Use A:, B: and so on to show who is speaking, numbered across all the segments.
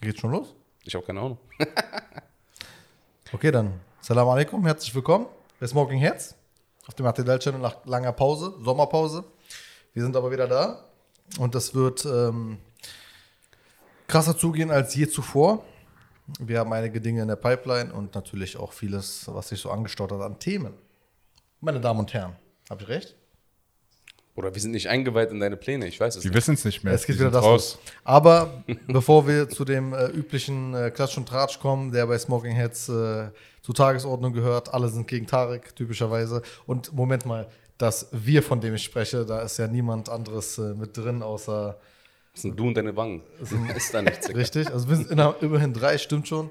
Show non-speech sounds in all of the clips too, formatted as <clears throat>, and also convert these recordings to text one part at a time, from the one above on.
A: Geht schon los?
B: Ich habe keine Ahnung. <laughs>
A: Okay, dann. Salam alaikum, herzlich willkommen bei Smoking Herz auf dem RTL Channel nach langer Pause, Sommerpause. Wir sind aber wieder da und das wird ähm, krasser zugehen als je zuvor. Wir haben einige Dinge in der Pipeline und natürlich auch vieles, was sich so angestaut hat an Themen. Meine Damen und Herren, habe ich recht?
B: Oder wir sind nicht eingeweiht in deine Pläne, ich weiß es
C: Wir
B: nicht.
C: wissen es nicht mehr.
A: Es geht
C: Wir
A: wieder
C: sind
A: das los. Aber <laughs> bevor wir zu dem äh, üblichen äh, Klatsch und Tratsch kommen, der bei Smoking Heads äh, zur Tagesordnung gehört, alle sind gegen Tarek, typischerweise. Und Moment mal, das Wir, von dem ich spreche, da ist ja niemand anderes äh, mit drin, außer
B: Das sind du und deine Wangen. <laughs> ist da nichts.
A: Richtig. Also wir sind inner- immerhin drei, stimmt schon.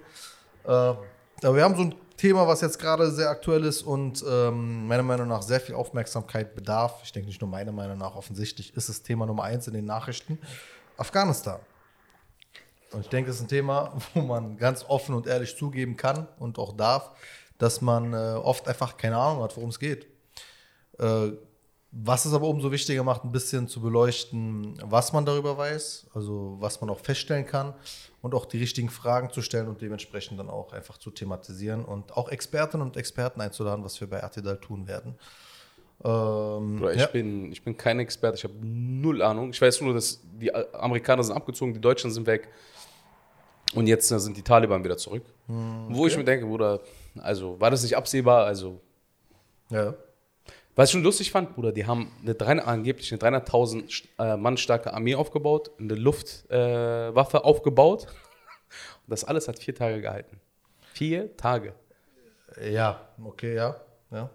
A: Äh, aber wir haben so ein Thema, was jetzt gerade sehr aktuell ist und ähm, meiner Meinung nach sehr viel Aufmerksamkeit bedarf. Ich denke nicht nur meiner Meinung nach, offensichtlich ist es Thema Nummer eins in den Nachrichten. Afghanistan. Und ich denke, es ist ein Thema, <laughs> wo man ganz offen und ehrlich zugeben kann und auch darf, dass man äh, oft einfach keine Ahnung hat, worum es geht. Äh, was es aber umso wichtiger macht, ein bisschen zu beleuchten, was man darüber weiß, also was man auch feststellen kann und auch die richtigen Fragen zu stellen und dementsprechend dann auch einfach zu thematisieren und auch Expertinnen und Experten einzuladen, was wir bei RTL tun werden. Ähm,
B: Bruder, ich,
A: ja.
B: bin, ich bin kein Experte, ich habe null Ahnung. Ich weiß nur, dass die Amerikaner sind abgezogen, die Deutschen sind weg. Und jetzt äh, sind die Taliban wieder zurück. Wo ich mir denke, Bruder, also war das nicht absehbar? Also,
A: ja.
B: Was ich schon lustig fand, Bruder, die haben eine 300, angeblich eine 300.000 äh, Mann starke Armee aufgebaut, eine Luftwaffe äh, aufgebaut. <laughs> Und das alles hat vier Tage gehalten. Vier Tage.
A: Ja, okay, ja. ja.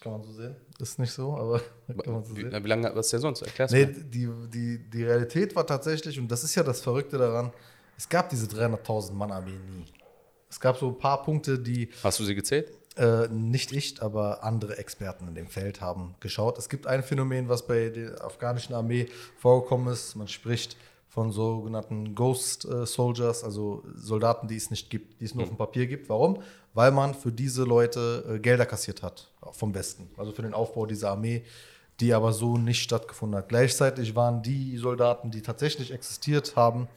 A: Kann man so sehen. Ist nicht so, aber <laughs> kann man so
B: Wie,
A: sehen.
B: wie lange, was ist der sonst? Erklär's
A: Nee,
B: mal.
A: die, die, die Realität war tatsächlich, und das ist ja das Verrückte daran, es gab diese 300.000 Mann Armee nie. Es gab so ein paar Punkte, die
B: Hast du sie gezählt?
A: Äh, nicht ich, aber andere Experten in dem Feld haben geschaut. Es gibt ein Phänomen, was bei der afghanischen Armee vorgekommen ist. Man spricht von sogenannten Ghost äh, Soldiers, also Soldaten, die es nicht gibt, die es nur auf dem Papier gibt. Warum? Weil man für diese Leute äh, Gelder kassiert hat vom Westen, also für den Aufbau dieser Armee, die aber so nicht stattgefunden hat. Gleichzeitig waren die Soldaten, die tatsächlich existiert haben,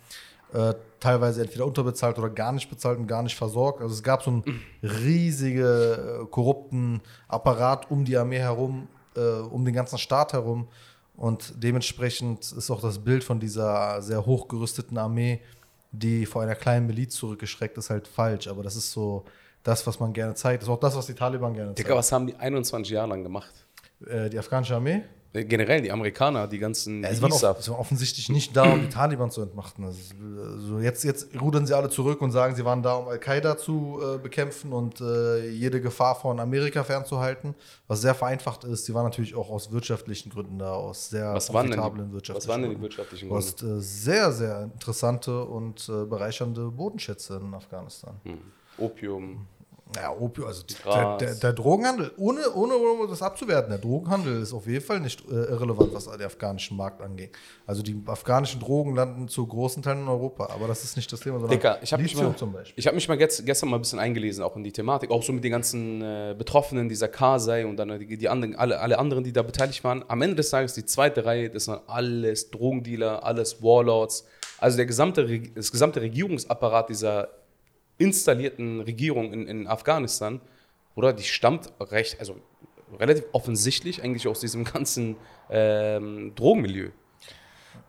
A: äh, teilweise entweder unterbezahlt oder gar nicht bezahlt und gar nicht versorgt. Also es gab so einen riesigen, äh, korrupten Apparat um die Armee herum, äh, um den ganzen Staat herum. Und dementsprechend ist auch das Bild von dieser sehr hochgerüsteten Armee, die vor einer kleinen Miliz zurückgeschreckt ist, halt falsch. Aber das ist so das, was man gerne zeigt. Das ist auch das, was die Taliban gerne
B: Digga,
A: zeigen.
B: was haben die 21 Jahre lang gemacht?
A: Äh, die afghanische Armee?
B: Äh, Generell, die Amerikaner, die ganzen
A: Ja, es, waren off es war offensichtlich nicht da, um die Taliban zu entmachten. Also, so jetzt, jetzt rudern sie alle zurück und sagen, sie waren da, um Al-Qaida zu äh, bekämpfen und äh, jede Gefahr von Amerika fernzuhalten, was sehr vereinfacht ist. Sie waren natürlich auch aus wirtschaftlichen Gründen da, aus sehr
B: Was waren, denn
A: profitablen
B: die,
A: wirtschaftlichen
B: was waren denn die wirtschaftlichen
A: Du
B: Gründe?
A: hast äh, sehr, sehr interessante und äh, bereichernde Bodenschätze in Afghanistan.
B: Hm. Opium.
A: Ja, Opium, also der, der, der Drogenhandel, ohne, ohne das abzuwerten, der Drogenhandel ist auf jeden Fall nicht äh, irrelevant, was den afghanischen Markt angeht. Also die afghanischen Drogen landen zu großen Teilen in Europa, aber das ist nicht das Thema, sondern
B: Digga, ich habe mich,
A: Lithium
B: mal-
A: zum Beispiel.
B: ich hab mich mal gest, gestern mal ein bisschen eingelesen, auch in die Thematik, auch so mit den ganzen äh, Betroffenen, dieser Karsei und dann die, die anderen, alle, alle anderen, die da beteiligt waren. Am Ende des Tages, die zweite Reihe, das waren alles Drogendealer, alles Warlords. Also der gesamte, das gesamte Regierungsapparat dieser installierten Regierung in, in Afghanistan, oder die stammt recht, also relativ offensichtlich eigentlich aus diesem <laughs> ganzen ähm, Drogenmilieu.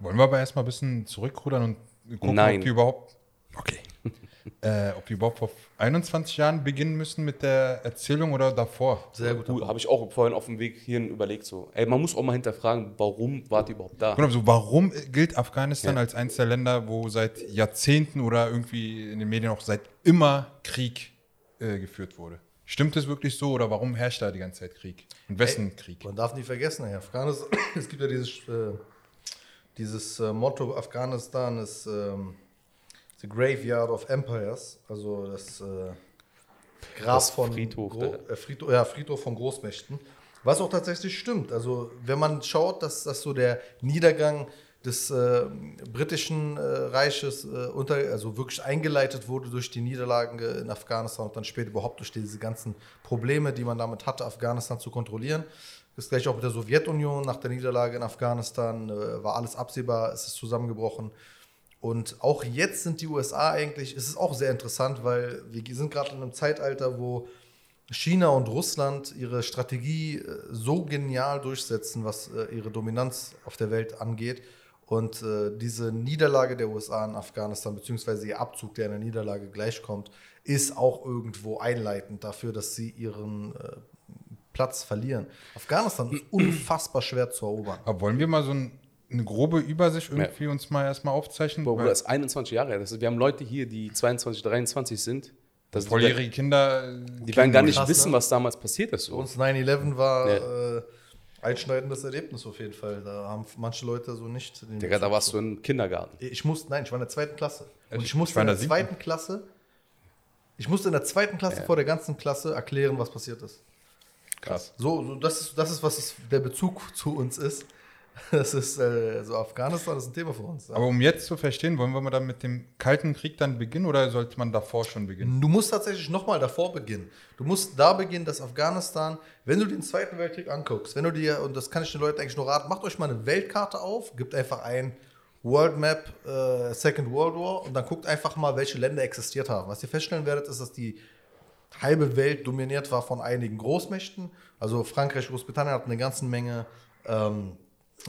C: Wollen wir aber erstmal ein bisschen zurückrudern und gucken,
B: Nein.
C: ob die überhaupt. Okay. <laughs> äh, ob die überhaupt vor 21 Jahren beginnen müssen mit der Erzählung oder davor?
A: Sehr gut.
B: Gut, habe ich auch vorhin auf dem Weg hierhin überlegt. So, ey, man muss auch mal hinterfragen, warum wart ihr überhaupt da?
C: Genau, so warum gilt Afghanistan
B: Ja.
C: als eines der Länder, wo seit Jahrzehnten oder irgendwie in den Medien auch seit immer Krieg äh, geführt wurde? Stimmt es wirklich so oder warum herrscht da die ganze Zeit Krieg? Und wessen Krieg?
A: Man darf nicht vergessen, ey, Afghanistan, <coughs> es gibt ja dieses, äh, dieses äh, Motto, Afghanistan ist ähm, the graveyard of empires, also das äh, Grab
B: Das
A: von
B: Friedhof
A: Gro äh, Friedhof, ja, Friedhof von Großmächten. Was auch tatsächlich stimmt. Also wenn man schaut, dass, dass so der Niedergang des äh, britischen äh, Reiches äh, unter, also wirklich eingeleitet wurde durch die Niederlagen äh, in Afghanistan und dann später überhaupt durch diese ganzen Probleme, die man damit hatte, Afghanistan zu kontrollieren. Das gleich auch mit der Sowjetunion nach der Niederlage in Afghanistan äh, war alles absehbar, es ist zusammengebrochen. Und auch jetzt sind die USA eigentlich, es ist auch sehr interessant, weil wir sind gerade in einem Zeitalter, wo China und Russland ihre Strategie äh, so genial durchsetzen, was äh, ihre Dominanz auf der Welt angeht. Und äh, diese Niederlage der USA in Afghanistan, beziehungsweise ihr Abzug, der einer Niederlage gleichkommt, ist auch irgendwo einleitend dafür, dass sie ihren Platz verlieren. Afghanistan ist <clears throat> unfassbar schwer zu erobern.
C: Aber wollen wir mal so ein, eine grobe Übersicht irgendwie uns mal erstmal aufzeichnen?
B: Boah, Bruder, das ist 21 Jahre alt. Ist, wir haben Leute hier, die 22, 23 sind. Das die,
C: volljährige Kinder.
B: die werden gar nicht
A: Krass,
B: wissen,
A: ne?
B: was damals passiert ist.
A: Für uns 9-11 war
B: Ja.
A: äh, einschneidendes Erlebnis auf jeden Fall. Da haben manche Leute so nicht. den
B: Digga, da warst du im Kindergarten.
A: Ich musste, nein, ich war in der zweiten Klasse. Und
C: Ich-
A: ich musste
C: ich war
A: in
C: in
A: der
C: der
A: zweiten Klasse, ich musste in der zweiten Klasse vor der ganzen Klasse erklären, was passiert ist.
C: Krass.
A: So, so das, ist, das ist, was es, der Bezug zu uns ist. <laughs> Das ist, äh, so Afghanistan ist ein Thema für uns. Ja.
C: Aber um jetzt zu verstehen, wollen wir mal dann mit dem Kalten Krieg dann beginnen oder sollte man davor schon beginnen?
A: Du musst tatsächlich nochmal davor beginnen. Du musst da beginnen, dass Afghanistan, wenn du den Zweiten Weltkrieg anguckst, wenn du dir, und das kann ich den Leuten eigentlich nur raten, macht euch mal eine Weltkarte auf, gebt einfach ein World Map äh, Second World War und dann guckt einfach mal, welche Länder existiert haben. Was ihr feststellen werdet, ist, dass die halbe Welt dominiert war von einigen Großmächten. Also Frankreich, Großbritannien hatten eine ganze Menge ähm,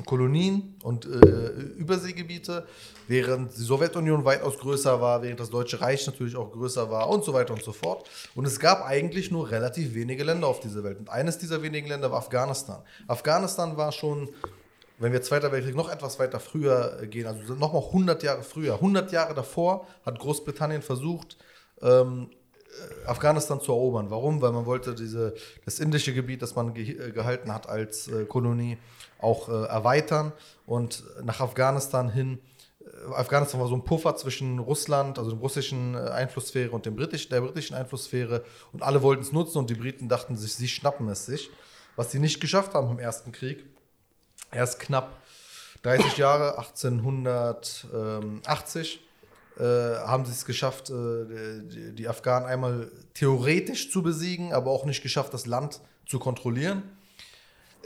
A: Kolonien und äh, Überseegebiete, während die Sowjetunion weitaus größer war, während das Deutsche Reich natürlich auch größer war und so weiter und so fort. Und es gab eigentlich nur relativ wenige Länder auf dieser Welt. Und eines dieser wenigen Länder war Afghanistan. Afghanistan war schon, wenn wir Zweiter Weltkrieg noch etwas weiter früher äh, gehen, also nochmal 100 Jahre früher, 100 Jahre davor hat Großbritannien versucht, ähm, Afghanistan zu erobern. Warum? Weil man wollte diese, das indische Gebiet, das man ge äh, gehalten hat als äh, Kolonie, auch äh, erweitern und nach Afghanistan hin. Äh, Afghanistan war so ein Puffer zwischen Russland, also der russischen äh, Einflusssphäre und dem britisch, der britischen Einflusssphäre und alle wollten es nutzen und die Briten dachten sich, sie schnappen es sich. Was sie nicht geschafft haben im Ersten Krieg, erst knapp 30 <coughs> Jahre, 1880, äh, haben sie es geschafft, äh, die, die Afghanen einmal theoretisch zu besiegen, aber auch nicht geschafft, das Land zu kontrollieren.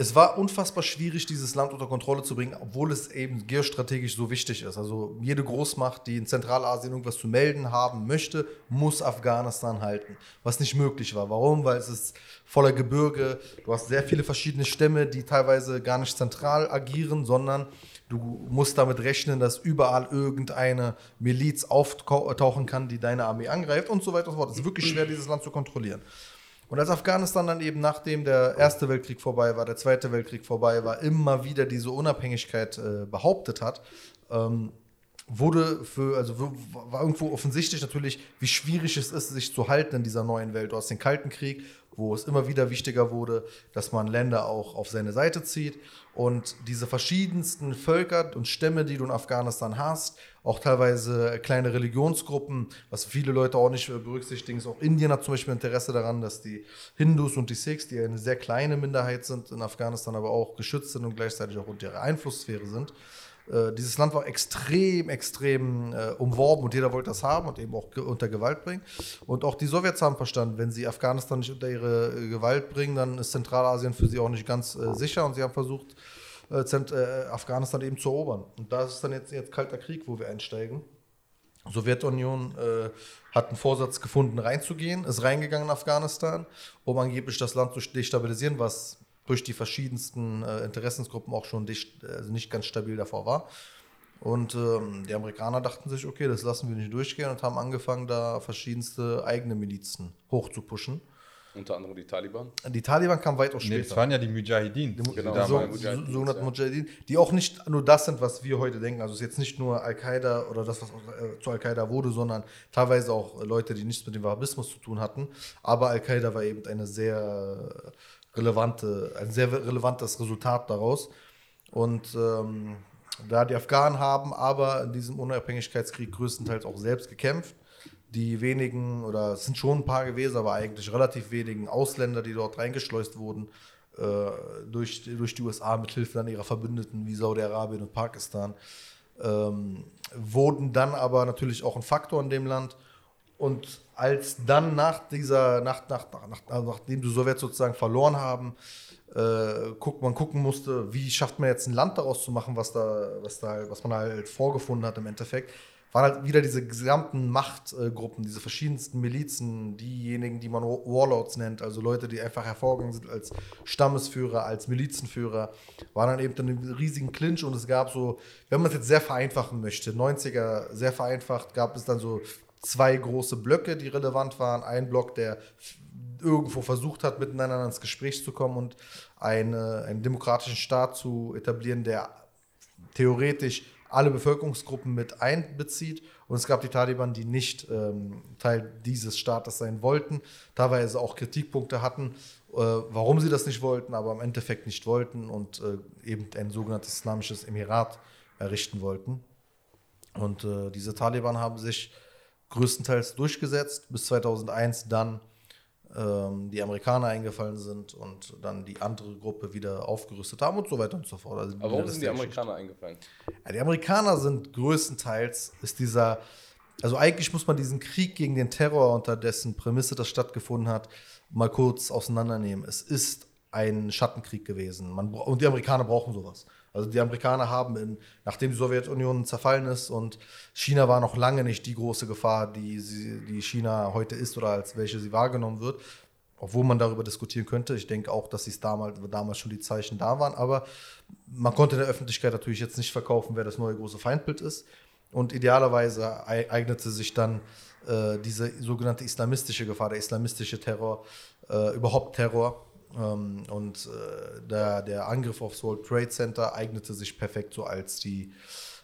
A: Es war unfassbar schwierig, dieses Land unter Kontrolle zu bringen, obwohl es eben geostrategisch so wichtig ist. Also jede Großmacht, die in Zentralasien irgendwas zu melden haben möchte, muss Afghanistan halten. Was nicht möglich war. Warum? Weil es ist voller Gebirge. Du hast sehr viele verschiedene Stämme, die teilweise gar nicht zentral agieren, sondern du musst damit rechnen, dass überall irgendeine Miliz auftauchen kann, die deine Armee angreift und so weiter und so fort. Es ist wirklich schwer, dieses Land zu kontrollieren. Und als Afghanistan dann eben, nachdem der Erste Weltkrieg vorbei war, der Zweite Weltkrieg vorbei war, immer wieder diese Unabhängigkeit äh, behauptet hat, ähm, wurde für, also war irgendwo offensichtlich natürlich, wie schwierig es ist, sich zu halten in dieser neuen Welt. Du hast den Kalten Krieg, wo es immer wieder wichtiger wurde, dass man Länder auch auf seine Seite zieht. Und diese verschiedensten Völker und Stämme, die du in Afghanistan hast, auch teilweise kleine Religionsgruppen, was viele Leute auch nicht berücksichtigen, ist auch Indien hat zum Beispiel Interesse daran, dass die Hindus und die Sikhs, die eine sehr kleine Minderheit sind in Afghanistan, aber auch geschützt sind und gleichzeitig auch unter ihrer Einflusssphäre sind. Äh, dieses Land war extrem, extrem äh, umworben und jeder wollte das haben und eben auch ge unter Gewalt bringen. Und auch die Sowjets haben verstanden, wenn sie Afghanistan nicht unter ihre äh, Gewalt bringen, dann ist Zentralasien für sie auch nicht ganz äh, sicher und sie haben versucht, äh, äh, Afghanistan eben zu erobern. Und da ist dann jetzt, jetzt Kalter Krieg, wo wir einsteigen. Sowjetunion äh, hat einen Vorsatz gefunden, reinzugehen, ist reingegangen in Afghanistan, um angeblich das Land zu destabilisieren, was durch die verschiedensten äh, Interessensgruppen auch schon dest- also nicht ganz stabil davor war. Und ähm, die Amerikaner dachten sich, okay, das lassen wir nicht durchgehen und haben angefangen, da verschiedenste eigene Milizen hochzupuschen.
B: Unter anderem die Taliban.
A: Die Taliban kamen weitaus
C: Nee,
A: später.
C: das waren ja die Mujahideen. die
B: Genau,
C: da
A: so,
B: Mujahideen,
A: so, sogenannten
B: ja.
A: Mujahideen, die auch nicht nur das sind, was wir heute denken. Also es ist jetzt nicht nur Al-Qaida oder das, was äh, zu Al-Qaida wurde, sondern teilweise auch Leute, die nichts mit dem Wahhabismus zu tun hatten. Aber Al-Qaida war eben eine sehr relevante, ein sehr relevantes Resultat daraus. Und ähm, da die Afghanen haben aber in diesem Unabhängigkeitskrieg größtenteils auch selbst gekämpft. Die wenigen, oder es sind schon ein paar gewesen, aber eigentlich relativ wenigen Ausländer, die dort reingeschleust wurden, äh, durch, durch die USA mit Hilfe dann ihrer Verbündeten wie Saudi-Arabien und Pakistan, ähm, wurden dann aber natürlich auch ein Faktor in dem Land. Und als dann nach dieser, nach, nach, nach, also nachdem die Sowjets sozusagen verloren haben, äh, guck, man gucken musste, wie schafft man jetzt ein Land daraus zu machen, was da, was da, was man halt vorgefunden hat im Endeffekt, waren halt wieder diese gesamten Machtgruppen, diese verschiedensten Milizen, diejenigen, die man Warlords nennt, also Leute, die einfach hervorgegangen sind als Stammesführer, als Milizenführer, waren dann eben dann einen riesigen Clinch und es gab so, wenn man es jetzt sehr vereinfachen möchte, 90er sehr vereinfacht, gab es dann so zwei große Blöcke, die relevant waren. Ein Block, der irgendwo versucht hat, miteinander ins Gespräch zu kommen und eine, einen demokratischen Staat zu etablieren, der theoretisch alle Bevölkerungsgruppen mit einbezieht. Und es gab die Taliban, die nicht ähm, Teil dieses Staates sein wollten, teilweise auch Kritikpunkte hatten, äh, warum sie das nicht wollten, aber im Endeffekt nicht wollten und äh, eben ein sogenanntes islamisches Emirat errichten wollten. Und äh, diese Taliban haben sich größtenteils durchgesetzt, bis 2001 dann die Amerikaner eingefallen sind und dann die andere Gruppe wieder aufgerüstet haben und so weiter und so fort.
B: Also Aber warum sind die Amerikaner eingefallen?
A: Ja, die Amerikaner sind größtenteils, ist dieser, also eigentlich muss man diesen Krieg gegen den Terror, unter dessen Prämisse das stattgefunden hat, mal kurz auseinandernehmen. Es ist ein Schattenkrieg gewesen. Man, und die Amerikaner brauchen sowas. Also die Amerikaner haben, in, nachdem die Sowjetunion zerfallen ist und China war noch lange nicht die große Gefahr, die, sie, die China heute ist oder als welche sie wahrgenommen wird, obwohl man darüber diskutieren könnte. Ich denke auch, dass damals, damals schon die Zeichen da waren, aber man konnte in der Öffentlichkeit natürlich jetzt nicht verkaufen, wer das neue große Feindbild ist. Und idealerweise eignete sich dann äh, diese sogenannte islamistische Gefahr, der islamistische Terror, äh, überhaupt Terror, ähm, und äh, der, der Angriff aufs World Trade Center eignete sich perfekt so als die,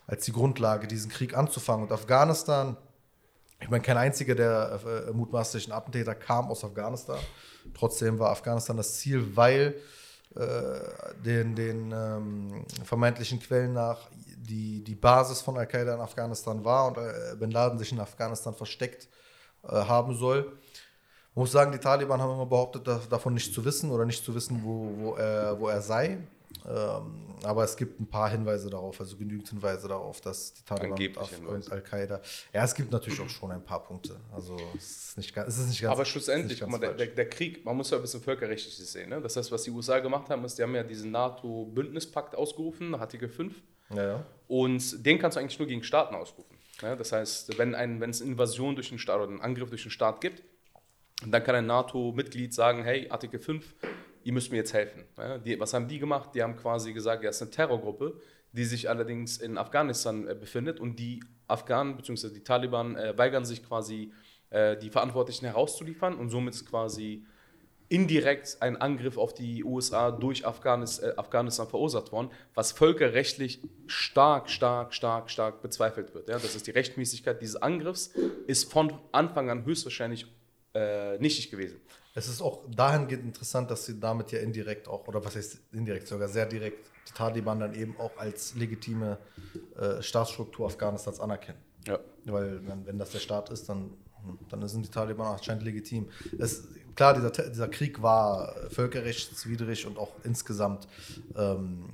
A: als die Grundlage, diesen Krieg anzufangen. Und Afghanistan, ich meine, kein einziger der äh, mutmaßlichen Attentäter kam aus Afghanistan. Trotzdem war Afghanistan das Ziel, weil äh, den, den ähm, vermeintlichen Quellen nach die, die Basis von Al-Qaida in Afghanistan war und äh, Bin Laden sich in Afghanistan versteckt äh, haben soll. Ich muss sagen, die Taliban haben immer behauptet, davon nicht zu wissen oder nicht zu wissen, wo, wo, er, wo er sei. Ähm, aber es gibt ein paar Hinweise darauf, also genügend Hinweise darauf, dass die Taliban und Al-Qaida. Ja, es gibt natürlich auch schon ein paar Punkte. Also es ist nicht, es ist nicht ganz.
B: Aber schlussendlich, guck mal, der, der, Krieg, man muss ja ein bisschen völkerrechtlich sehen. Ne? Das heißt, was die USA gemacht haben, ist, die haben ja diesen NATO-Bündnispakt ausgerufen, Artikel 5. Ja, ja. Und den kannst du eigentlich nur gegen Staaten ausrufen. Ne? Das heißt, wenn, ein, wenn es eine Invasion durch einen Staat oder einen Angriff durch einen Staat gibt, und dann kann ein NATO-Mitglied sagen, hey, Artikel 5, ihr müsst mir jetzt helfen. Ja, die, was haben die gemacht? Die haben quasi gesagt, ja, es ist eine Terrorgruppe, die sich allerdings in Afghanistan äh, befindet und die Afghanen bzw. die Taliban äh, weigern sich quasi, äh, die Verantwortlichen herauszuliefern und somit ist quasi indirekt ein Angriff auf die USA durch Afghanis, äh, Afghanistan verursacht worden, was völkerrechtlich stark, stark, stark, stark bezweifelt wird. Ja? Das ist die Rechtmäßigkeit dieses Angriffs, ist von Anfang an höchstwahrscheinlich äh, nichtig gewesen.
A: Es ist auch dahingehend interessant, dass sie damit ja indirekt auch, oder was heißt indirekt, sogar sehr direkt die Taliban dann eben auch als legitime äh, Staatsstruktur Afghanistans anerkennen. Ja. Weil wenn, wenn das der Staat ist, dann, dann sind die Taliban anscheinend legitim. Es, klar, dieser, dieser Krieg war völkerrechtswidrig und auch insgesamt ähm,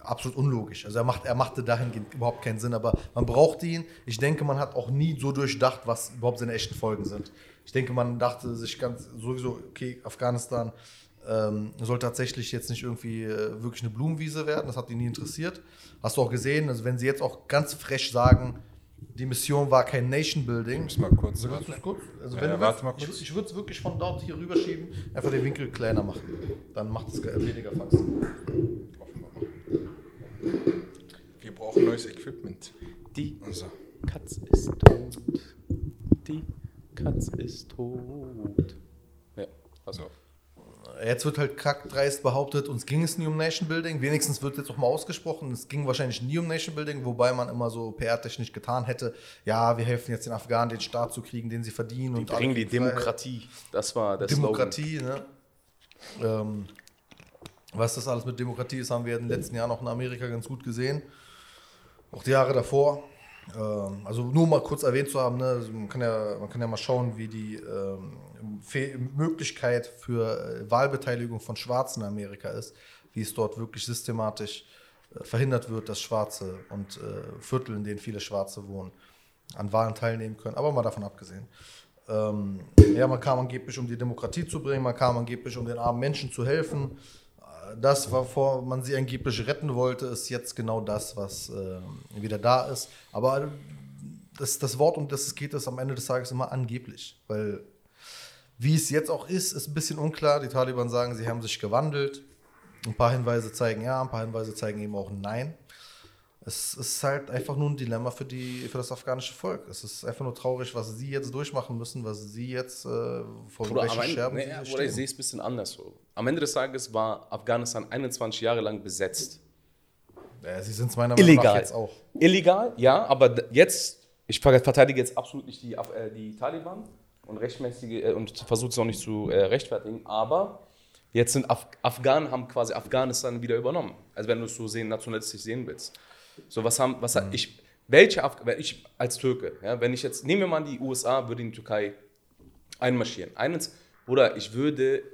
A: absolut unlogisch. Also er, macht, er machte dahingehend überhaupt keinen Sinn, aber man braucht ihn. Ich denke, man hat auch nie so durchdacht, was überhaupt seine echten Folgen sind. Ich denke, man dachte sich ganz sowieso, okay, Afghanistan ähm, soll tatsächlich jetzt nicht irgendwie äh, wirklich eine Blumenwiese werden. Das hat ihn nie interessiert. Hast du auch gesehen, also wenn sie jetzt auch ganz frech sagen, die Mission war kein Nation Building.
C: Ich muss mal kurz.
A: Also, kurz? Also ja, ja, warte mal kurz. Ich, ich würde es wirklich von dort hier rüberschieben, einfach den Winkel kleiner machen. Dann macht es weniger Faxen.
C: Wir brauchen neues Equipment.
B: Die also. Katz ist tot. Die Katz ist tot.
A: Ja, also. Jetzt wird halt kackdreist behauptet, uns ging es nie um Nation Building. Wenigstens wird jetzt auch mal ausgesprochen, es ging wahrscheinlich nie um Nation Building, wobei man immer so PR-technisch getan hätte, ja, wir helfen jetzt den Afghanen, den Staat zu kriegen, den sie verdienen.
B: Die und bringen die Demokratie. Das war
A: das Demokratie, Slogan. ne? Ähm, was das alles mit Demokratie ist, haben wir in den letzten Jahren auch in Amerika ganz gut gesehen. Auch die Jahre davor. Ähm, also nur mal kurz erwähnt zu haben, ne? also man, kann ja, man kann ja mal schauen, wie die ähm, Möglichkeit für äh, Wahlbeteiligung von Schwarzen in Amerika ist, wie es dort wirklich systematisch äh, verhindert wird, dass Schwarze und äh, Viertel, in denen viele Schwarze wohnen, an Wahlen teilnehmen können. Aber mal davon abgesehen. Ähm, ja, man kam angeblich, um die Demokratie zu bringen, man kam angeblich, um den armen Menschen zu helfen das, wovor man sie angeblich retten wollte, ist jetzt genau das, was äh, wieder da ist. Aber das, das Wort, um das es geht, ist am Ende des Tages immer angeblich. Weil wie es jetzt auch ist, ist ein bisschen unklar. Die Taliban sagen, sie haben sich gewandelt. Ein paar Hinweise zeigen ja, ein paar Hinweise zeigen eben auch nein. Es ist halt einfach nur ein Dilemma für, die, für das afghanische Volk. Es ist einfach nur traurig, was sie jetzt durchmachen müssen, was sie jetzt äh, vor
B: Oder,
A: welchen Scherben
B: nee, oder ich sehe es ein bisschen anders so. Am Ende des Tages war Afghanistan 21 Jahre lang besetzt.
A: Ja, sie sind es meiner Meinung nach
B: Illegal.
A: jetzt auch.
B: Illegal, ja, aber jetzt, ich ver- verteidige jetzt absolut nicht die, äh, die Taliban und rechtmäßige äh, und versuche es auch nicht zu äh, rechtfertigen, aber jetzt sind Af Afghanen haben quasi Afghanistan wieder übernommen. Also wenn du es so sehen, nationalistisch sehen willst. So was haben, was hat ich, welche Af wenn ich als Türke, ja, wenn ich jetzt, nehmen wir mal die USA, würde in die Türkei einmarschieren. Eines, oder ich würde,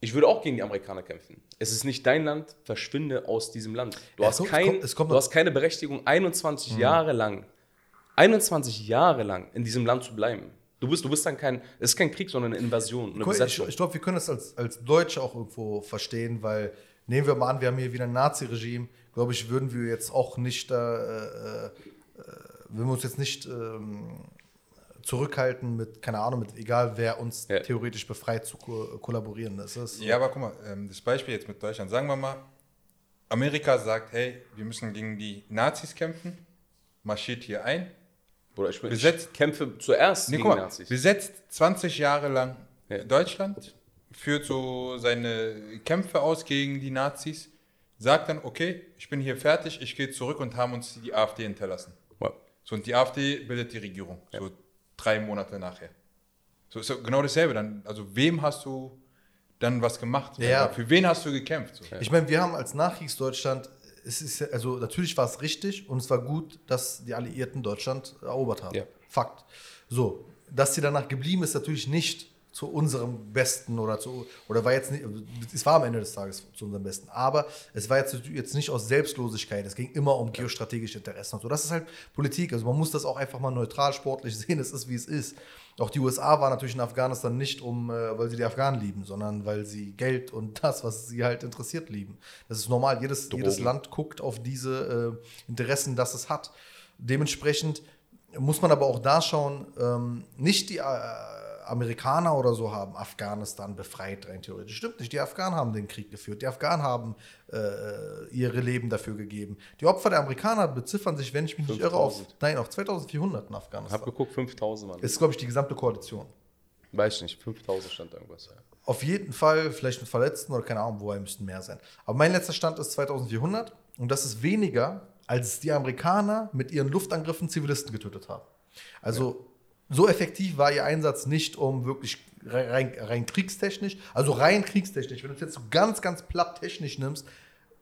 B: ich würde auch gegen die Amerikaner kämpfen. Es ist nicht dein Land, verschwinde aus diesem Land. Du,
A: Ja,
B: hast,
A: kommt-
B: kein,
A: es kommt- es kommt
B: du hast keine Berechtigung, 21
A: Mhm.
B: Jahre lang, 21 Jahre lang in diesem Land zu bleiben. Du bist, du bist dann kein, es ist kein Krieg, sondern eine Invasion, eine
A: Guck, Ich,
B: Besetzung.
A: ich glaube, wir können das als, als Deutsche auch irgendwo verstehen, weil nehmen wir mal an, wir haben hier wieder ein Nazi-Regime. Glaube ich, würden wir jetzt auch nicht, äh, äh, äh, würden wir uns jetzt nicht ähm, zurückhalten mit, keine Ahnung, mit egal wer uns
B: Ja.
A: theoretisch befreit zu ko kollaborieren. Das ist
C: Ja, aber guck mal, ähm, das Beispiel jetzt mit Deutschland. Sagen wir mal, Amerika sagt, hey, wir müssen gegen die Nazis kämpfen, marschiert hier ein.
B: Oder ich, ich
C: Besetzt-
B: kämpfe zuerst
C: Nee,
B: gegen
C: mal,
B: Nazis.
C: besetzt 20 Jahre lang
B: Ja.
C: Deutschland, führt so seine Kämpfe aus gegen die Nazis, sagt dann, okay, ich bin hier fertig, ich gehe zurück und haben uns die AfD hinterlassen.
B: Ja.
C: So, und die AfD bildet die Regierung, so drei Monate nachher. So ist so genau dasselbe. Dann, also wem hast du dann was gemacht?
A: Ja.
C: Für wen hast du gekämpft? So.
A: Ich meine, wir haben als Nachkriegsdeutschland, es ist also natürlich war es richtig und es war gut, dass die Alliierten Deutschland erobert haben.
B: Ja.
A: Fakt. So, dass sie danach geblieben ist, natürlich nicht zu unserem Besten oder zu, oder war jetzt nicht, es war am Ende des Tages zu unserem Besten, aber es war jetzt, jetzt nicht aus Selbstlosigkeit, es ging immer um geostrategische Interessen und so. Das ist halt Politik, also man muss das auch einfach mal neutral sportlich <laughs> sehen, es ist wie es ist. Auch die USA war natürlich in Afghanistan nicht um, äh, weil sie die Afghanen lieben, sondern weil sie Geld und <laughs> das, was sie halt interessiert, lieben. Das ist normal. Jedes, jedes Land guckt auf diese äh, Interessen, das es hat. Dementsprechend muss man aber auch da schauen, ähm, nicht die äh, Amerikaner oder so haben Afghanistan befreit, rein theoretisch. Stimmt nicht. Die Afghanen haben den Krieg geführt. Die Afghanen haben äh, ihre Leben dafür gegeben. Die Opfer der Amerikaner beziffern sich, wenn ich mich nicht irre, auf,
B: 5000.
A: nein, auf 2400 in
B: Ich habe
A: Afghanistan.
B: geguckt, 5000 Mann.
A: Das ist, glaube ich, die gesamte Koalition.
B: Weiß ich nicht, 5000 stand irgendwas. Ja.
A: Auf jeden Fall, vielleicht mit Verletzten oder keine Ahnung, woher müssten mehr sein. Aber mein letzter Stand ist 2400 und das ist weniger, als die Amerikaner mit ihren Luftangriffen Zivilisten getötet haben. Also so effektiv war ihr Einsatz nicht, um wirklich rein, rein kriegstechnisch, also rein kriegstechnisch, wenn du es jetzt so ganz, ganz platt technisch nimmst,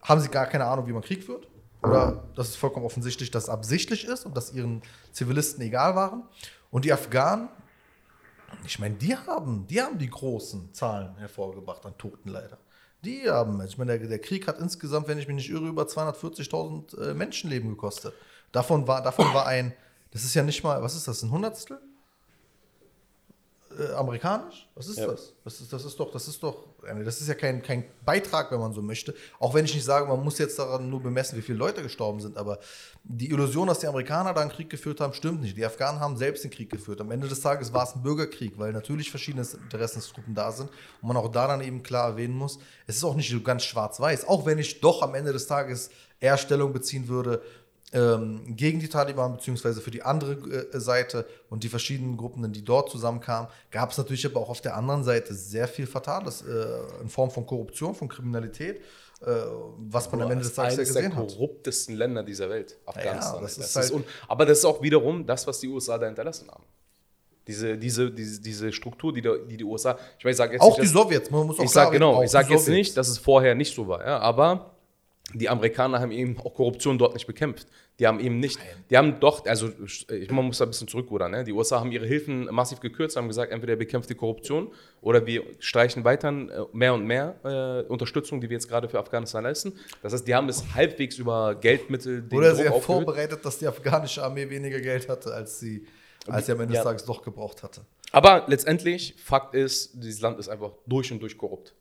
A: haben sie gar keine Ahnung, wie man Krieg führt. Oder das ist vollkommen offensichtlich, dass es absichtlich ist und dass ihren Zivilisten egal waren. Und die Afghanen, ich meine, die haben, die haben die großen Zahlen hervorgebracht an Toten leider. Die haben, ich meine, der, der Krieg hat insgesamt, wenn ich mich nicht irre, über 240.000 äh, Menschenleben gekostet. Davon war, davon war ein, das ist ja nicht mal, was ist das, ein Hundertstel? Äh, amerikanisch? Was ist
B: Ja.
A: das? Das ist, das ist doch, das ist doch, das ist ja kein, kein Beitrag, wenn man so möchte. Auch wenn ich nicht sage, man muss jetzt daran nur bemessen, wie viele Leute gestorben sind, aber die Illusion, dass die Amerikaner da einen Krieg geführt haben, stimmt nicht. Die Afghanen haben selbst den Krieg geführt. Am Ende des Tages war es ein Bürgerkrieg, weil natürlich verschiedene Interessensgruppen da sind und man auch da dann eben klar erwähnen muss, es ist auch nicht so ganz schwarz-weiß, auch wenn ich doch am Ende des Tages eher Stellung beziehen würde, ähm, gegen die Taliban beziehungsweise für die andere äh, Seite und die verschiedenen Gruppen, die dort zusammenkamen, gab es natürlich aber auch auf der anderen Seite sehr viel Fatales äh, in Form von Korruption, von Kriminalität, äh, was man am Ende des Tages ja
B: eines der
A: gesehen hat.
B: korruptesten Länder dieser Welt, Afghanistan.
A: das
B: Das
A: ist halt-
B: aber das ist auch wiederum das, was die USA da hinterlassen haben. Diese, diese, diese, diese Struktur, die, da, die die USA, ich weiß, ich sage jetzt
A: Auch
B: nicht,
A: die
B: dass-
A: Sowjets, man muss auch
B: ich sage genau, ich sage jetzt
A: Sowjets.
B: nicht, dass es vorher nicht so war, ja, aber die Amerikaner haben eben auch Korruption dort nicht bekämpft. Die haben eben nicht, die haben doch, also ich, man muss da ein bisschen zurückrudern, ne? die USA haben ihre Hilfen massiv gekürzt, haben gesagt, entweder bekämpft die Korruption oder wir streichen weiter äh, mehr und mehr äh, Unterstützung, die wir jetzt gerade für Afghanistan leisten. Das heißt, die haben es halbwegs über Geldmittel den
A: Oder
B: Druck
A: sie haben vorbereitet, dass die afghanische Armee weniger Geld hatte, als sie, als sie am Ende
B: Ja.
A: des Tages doch gebraucht hatte.
B: Aber letztendlich, Fakt ist, dieses Land ist einfach durch und durch korrupt.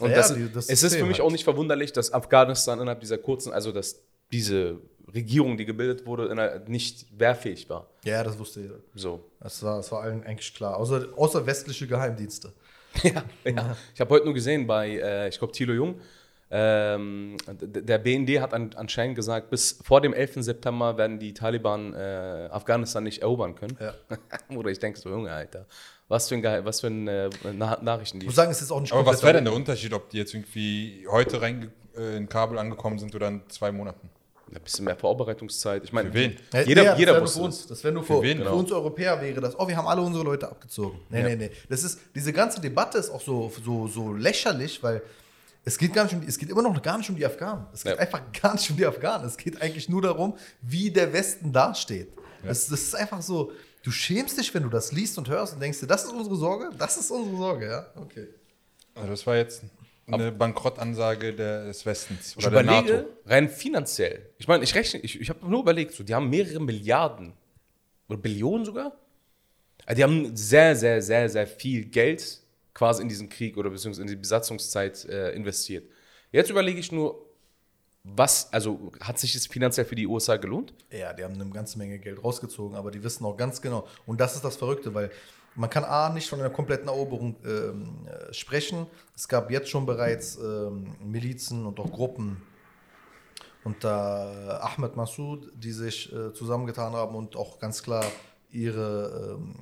B: Und
A: Ja,
B: das,
A: die- das
B: es ist für mich
A: halt.
B: auch nicht verwunderlich, dass Afghanistan innerhalb dieser kurzen, also dass diese Regierung, die gebildet wurde, nicht wehrfähig war.
A: Ja, das wusste jeder.
B: So.
A: Das war, das war allen eigentlich klar. Außer, außer westliche Geheimdienste. <laughs>
B: Ja, ja. Ich habe heute nur gesehen bei, äh, ich glaube, Thilo Jung, ähm, der BND hat an, anscheinend gesagt, bis vor dem 11. September werden die Taliban äh, Afghanistan nicht erobern können.
A: Ja. <laughs>
B: Oder ich denke so, Junge, Alter, was für ein, Gehe- was für ein äh, Na Nachrichten
A: Ich
B: die.
A: muss sagen, es ist auch nicht
C: Aber was wäre denn der Unterschied, ob die jetzt irgendwie heute rein äh, in Kabul angekommen sind oder in zwei Monaten?
B: Ein bisschen mehr Vorbereitungszeit. Ich meine,
C: Für wen?
A: Ja,
B: jeder,
A: ja,
B: jeder
A: das
B: wusste
A: für uns. Das wäre nur für,
C: wen?
A: für
C: Genau.
A: uns Europäer wäre das, oh, wir haben alle unsere Leute abgezogen. Nee,
B: Ja.
A: nee, nee. Das ist, diese ganze Debatte ist auch so, so, so lächerlich, weil es geht, gar nicht um, die- es geht immer noch gar nicht um die Afghanen. Es geht
B: Ja.
A: einfach gar nicht um die Afghanen. Es geht eigentlich nur darum, wie der Westen dasteht. Das, das ist einfach so, du schämst dich, wenn du das liest und hörst und denkst dir, das ist unsere Sorge? Das ist unsere Sorge, ja? Okay.
C: Also das war jetzt eine Banrottansage der- des Westens
B: Ich
C: oder der
B: überlege,
C: NATO.
B: rein finanziell. Ich meine, ich rechne, ich, ich habe nur überlegt, so, die haben mehrere Milliarden oder Billionen sogar. Also die haben sehr, sehr, sehr, sehr viel Geld quasi in diesen Krieg oder beziehungsweise in die Besatzungszeit äh, investiert. Jetzt überlege ich nur, was, also hat sich das finanziell für die USA gelohnt?
A: Ja, die haben eine ganze Menge Geld rausgezogen, aber die wissen auch ganz genau. Und das ist das Verrückte, weil man kann A nicht von einer kompletten Eroberung ähm, äh, sprechen. Es gab jetzt schon bereits ähm, Milizen und auch Gruppen unter Ahmed Massoud, die sich äh, zusammengetan haben und auch ganz klar ihre, ähm,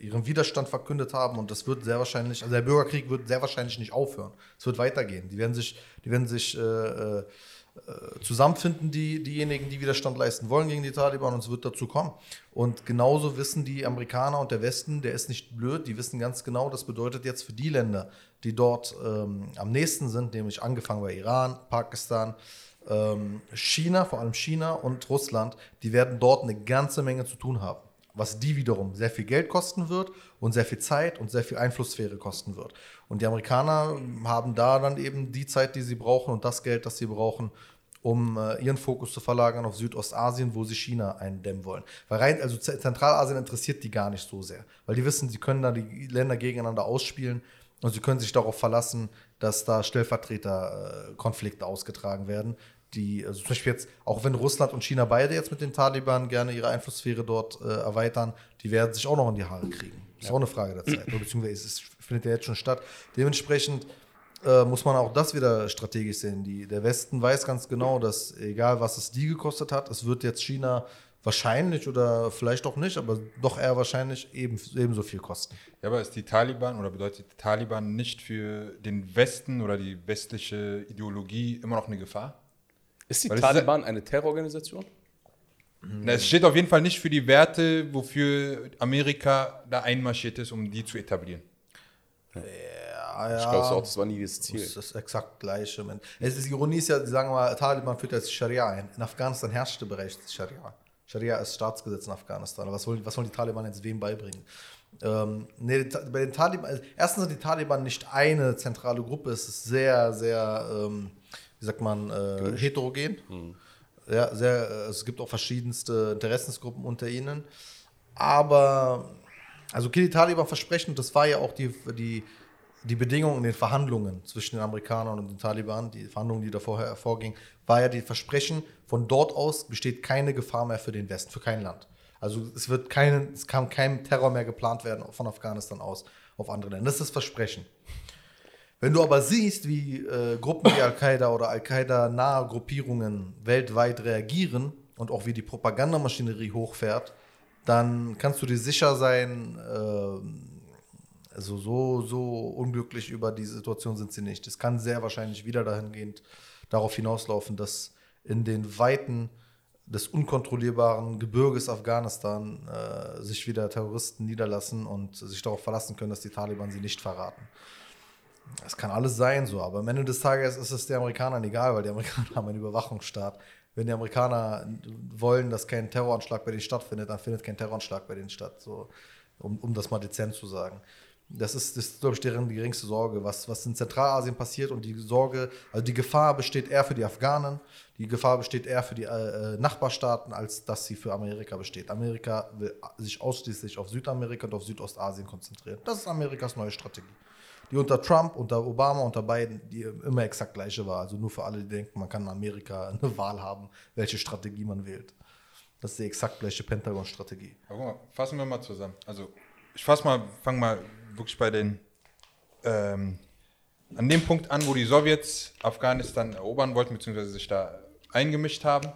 A: ihren Widerstand verkündet haben. Und das wird sehr wahrscheinlich, also der Bürgerkrieg wird sehr wahrscheinlich nicht aufhören. Es wird weitergehen. Die werden sich, die werden sich äh, äh, zusammenfinden, die, diejenigen, die Widerstand leisten wollen gegen die Taliban und es wird dazu kommen. Und genauso wissen die Amerikaner und der Westen, der ist nicht blöd, die wissen ganz genau, das bedeutet jetzt für die Länder, die dort ähm, am nächsten sind, nämlich angefangen bei Iran, Pakistan, ähm, China, vor allem China und Russland, die werden dort eine ganze Menge zu tun haben. Was die wiederum sehr viel Geld kosten wird und sehr viel Zeit und sehr viel Einflusssphäre kosten wird. Und die Amerikaner haben da dann eben die Zeit, die sie brauchen und das Geld, das sie brauchen, um äh, ihren Fokus zu verlagern auf Südostasien, wo sie China eindämmen wollen. Weil rein, also Zentralasien interessiert die gar nicht so sehr, weil die wissen, sie können da die Länder gegeneinander ausspielen und sie können sich darauf verlassen, dass da Stellvertreterkonflikte ausgetragen werden. Die, also zum Beispiel jetzt, auch wenn Russland und China beide jetzt mit den Taliban gerne ihre Einflusssphäre dort äh, erweitern, die werden sich auch noch in die Haare kriegen. Ist auch eine Frage der Zeit. Beziehungsweise es ist- findet ja jetzt schon statt. Dementsprechend äh, muss man auch das wieder strategisch sehen. Die, der Westen weiß ganz genau, dass egal was es die gekostet hat, es wird jetzt China wahrscheinlich oder vielleicht auch nicht, aber doch eher wahrscheinlich eben, ebenso viel kosten.
C: Ja, aber ist die Taliban oder bedeutet die Taliban nicht für den Westen oder die westliche Ideologie immer noch eine Gefahr?
B: Ist die
C: Weil es ist-
B: Taliban eine Terrororganisation?
C: Na, es steht auf jeden Fall nicht für die Werte, wofür Amerika da einmarschiert ist, um die zu etablieren.
A: Ja,
B: Ich glaube auch, das war nie das Ziel.
A: Das ist das exakt gleiche. Man. Es ist, die Ironie ist ja, die sagen mal, Taliban führt jetzt Scharia ein. In Afghanistan herrscht der Bereich des Scharia. Scharia ist Staatsgesetz in Afghanistan. Was wollen, was wollen die Taliban jetzt wem beibringen? Ähm, nee, bei den Taliban, also erstens sind die Taliban nicht eine zentrale Gruppe, es ist sehr, sehr, ähm, wie sagt man, äh, heterogen. Ja, sehr, äh, es gibt auch verschiedenste Interessensgruppen unter ihnen. Aber, also okay, die Taliban versprechen, das war ja auch die, die, die Bedingung in den Verhandlungen zwischen den Amerikanern und den Taliban, die Verhandlungen, die da vorher hervorgingen, war ja die Versprechen, von dort aus besteht keine Gefahr mehr für den Westen, für kein Land. Also es wird keinen, es kann kein Terror mehr geplant werden von Afghanistan aus auf andere Länder. Das ist das Versprechen. Wenn du aber siehst, wie äh, Gruppen wie Al-Qaida oder Al-Qaida-nahe Gruppierungen weltweit reagieren und auch wie die Propagandamaschinerie hochfährt, dann kannst du dir sicher sein, äh, also so, so unglücklich über die Situation sind sie nicht. Es kann sehr wahrscheinlich wieder dahingehend darauf hinauslaufen, dass in den Weiten des unkontrollierbaren Gebirges Afghanistan äh, sich wieder Terroristen niederlassen und sich darauf verlassen können, dass die Taliban sie nicht verraten. Das kann alles sein so, aber am Ende des Tages ist es den Amerikanern egal, weil die Amerikaner <laughs> haben einen Überwachungsstaat. Wenn die Amerikaner wollen, dass kein Terroranschlag bei denen stattfindet, dann findet kein Terroranschlag bei denen statt, so, um, um das mal dezent zu sagen. Das ist, das ist glaube ich, deren geringste Sorge, was, was in Zentralasien passiert. Und die Sorge, also die Gefahr besteht eher für die Afghanen, die Gefahr besteht eher für die äh, äh Nachbarstaaten, als dass sie für Amerika besteht. Amerika will sich ausschließlich auf Südamerika und auf Südostasien konzentrieren. Das ist Amerikas neue Strategie. Die unter Trump, unter Obama, unter Biden, die immer exakt gleiche war. Also nur für alle, die denken, man kann in Amerika <laughs> eine Wahl haben, welche Strategie man wählt. Das ist die exakt gleiche Pentagon-Strategie.
C: Fassen wir mal zusammen. Also ich fasse mal, fange mal wirklich bei den, ähm, an dem Punkt an, wo die Sowjets Afghanistan erobern wollten, beziehungsweise sich da eingemischt haben.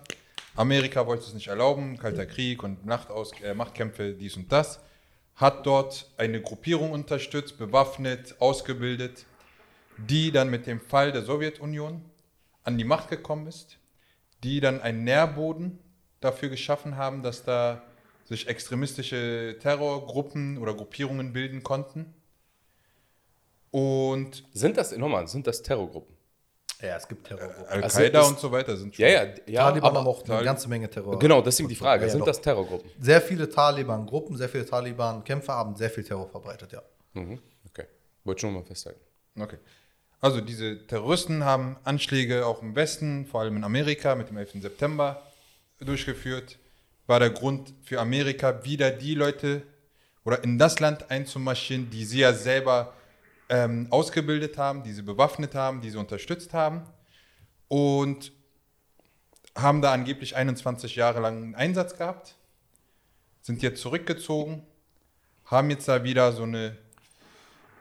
C: Amerika wollte es nicht erlauben, Kalter Krieg und Nachtaus äh, Machtkämpfe, dies und das. Hat dort eine Gruppierung unterstützt, bewaffnet, ausgebildet, die dann mit dem Fall der Sowjetunion an die Macht gekommen ist, die dann einen Nährboden dafür geschaffen haben, dass da sich extremistische Terrorgruppen oder Gruppierungen bilden konnten. Und
B: sind das, nochmal, sind das Terrorgruppen?
A: Ja, es gibt Terrorgruppen.
C: Al-Qaida also und so weiter sind
B: schon. Ja, ja, ja
A: Taliban aber haben auch eine ganze Menge Terror.
B: Genau, deswegen die Frage,
A: ja,
B: sind doch. das Terrorgruppen?
A: Sehr viele Taliban-Gruppen, sehr viele Taliban-Kämpfer haben sehr viel Terror verbreitet, ja.
B: Mhm. Okay, wollte schon mal festhalten.
C: Okay. Also diese Terroristen haben Anschläge auch im Westen, vor allem in Amerika mit dem 11. September durchgeführt war der Grund für Amerika, wieder die Leute oder in das Land einzumarschieren, die sie ja selber ähm, ausgebildet haben, die sie bewaffnet haben, die sie unterstützt haben. Und haben da angeblich 21 Jahre lang einen Einsatz gehabt, sind jetzt zurückgezogen, haben jetzt da wieder so eine,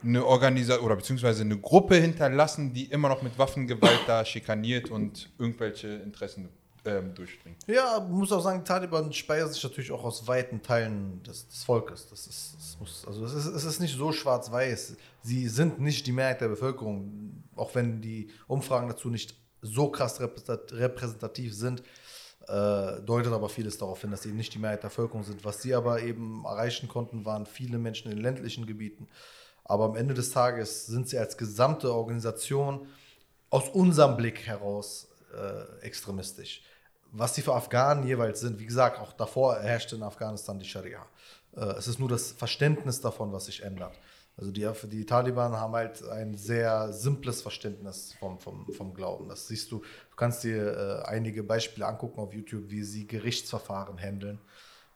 C: eine Organisation oder beziehungsweise eine Gruppe hinterlassen, die immer noch mit Waffengewalt da schikaniert und irgendwelche Interessen ähm, durchdringen.
A: Ja, muss auch sagen, Taliban speisen sich natürlich auch aus weiten Teilen des, des Volkes. Das ist, das muss, also es ist, es ist nicht so schwarz-weiß. Sie sind nicht die Mehrheit der Bevölkerung, auch wenn die Umfragen dazu nicht so krass repräsentativ sind. Äh, deutet aber vieles darauf hin, dass sie eben nicht die Mehrheit der Bevölkerung sind. Was sie aber eben erreichen konnten, waren viele Menschen in ländlichen Gebieten. Aber am Ende des Tages sind sie als gesamte Organisation aus unserem Blick heraus äh, extremistisch was die für Afghanen jeweils sind, wie gesagt, auch davor herrschte in Afghanistan die Scharia. Äh, es ist nur das Verständnis davon, was sich ändert. Also die, die Taliban haben halt ein sehr simples Verständnis vom, vom, vom Glauben. Das siehst du, du kannst dir äh, einige Beispiele angucken auf YouTube, wie sie Gerichtsverfahren handeln.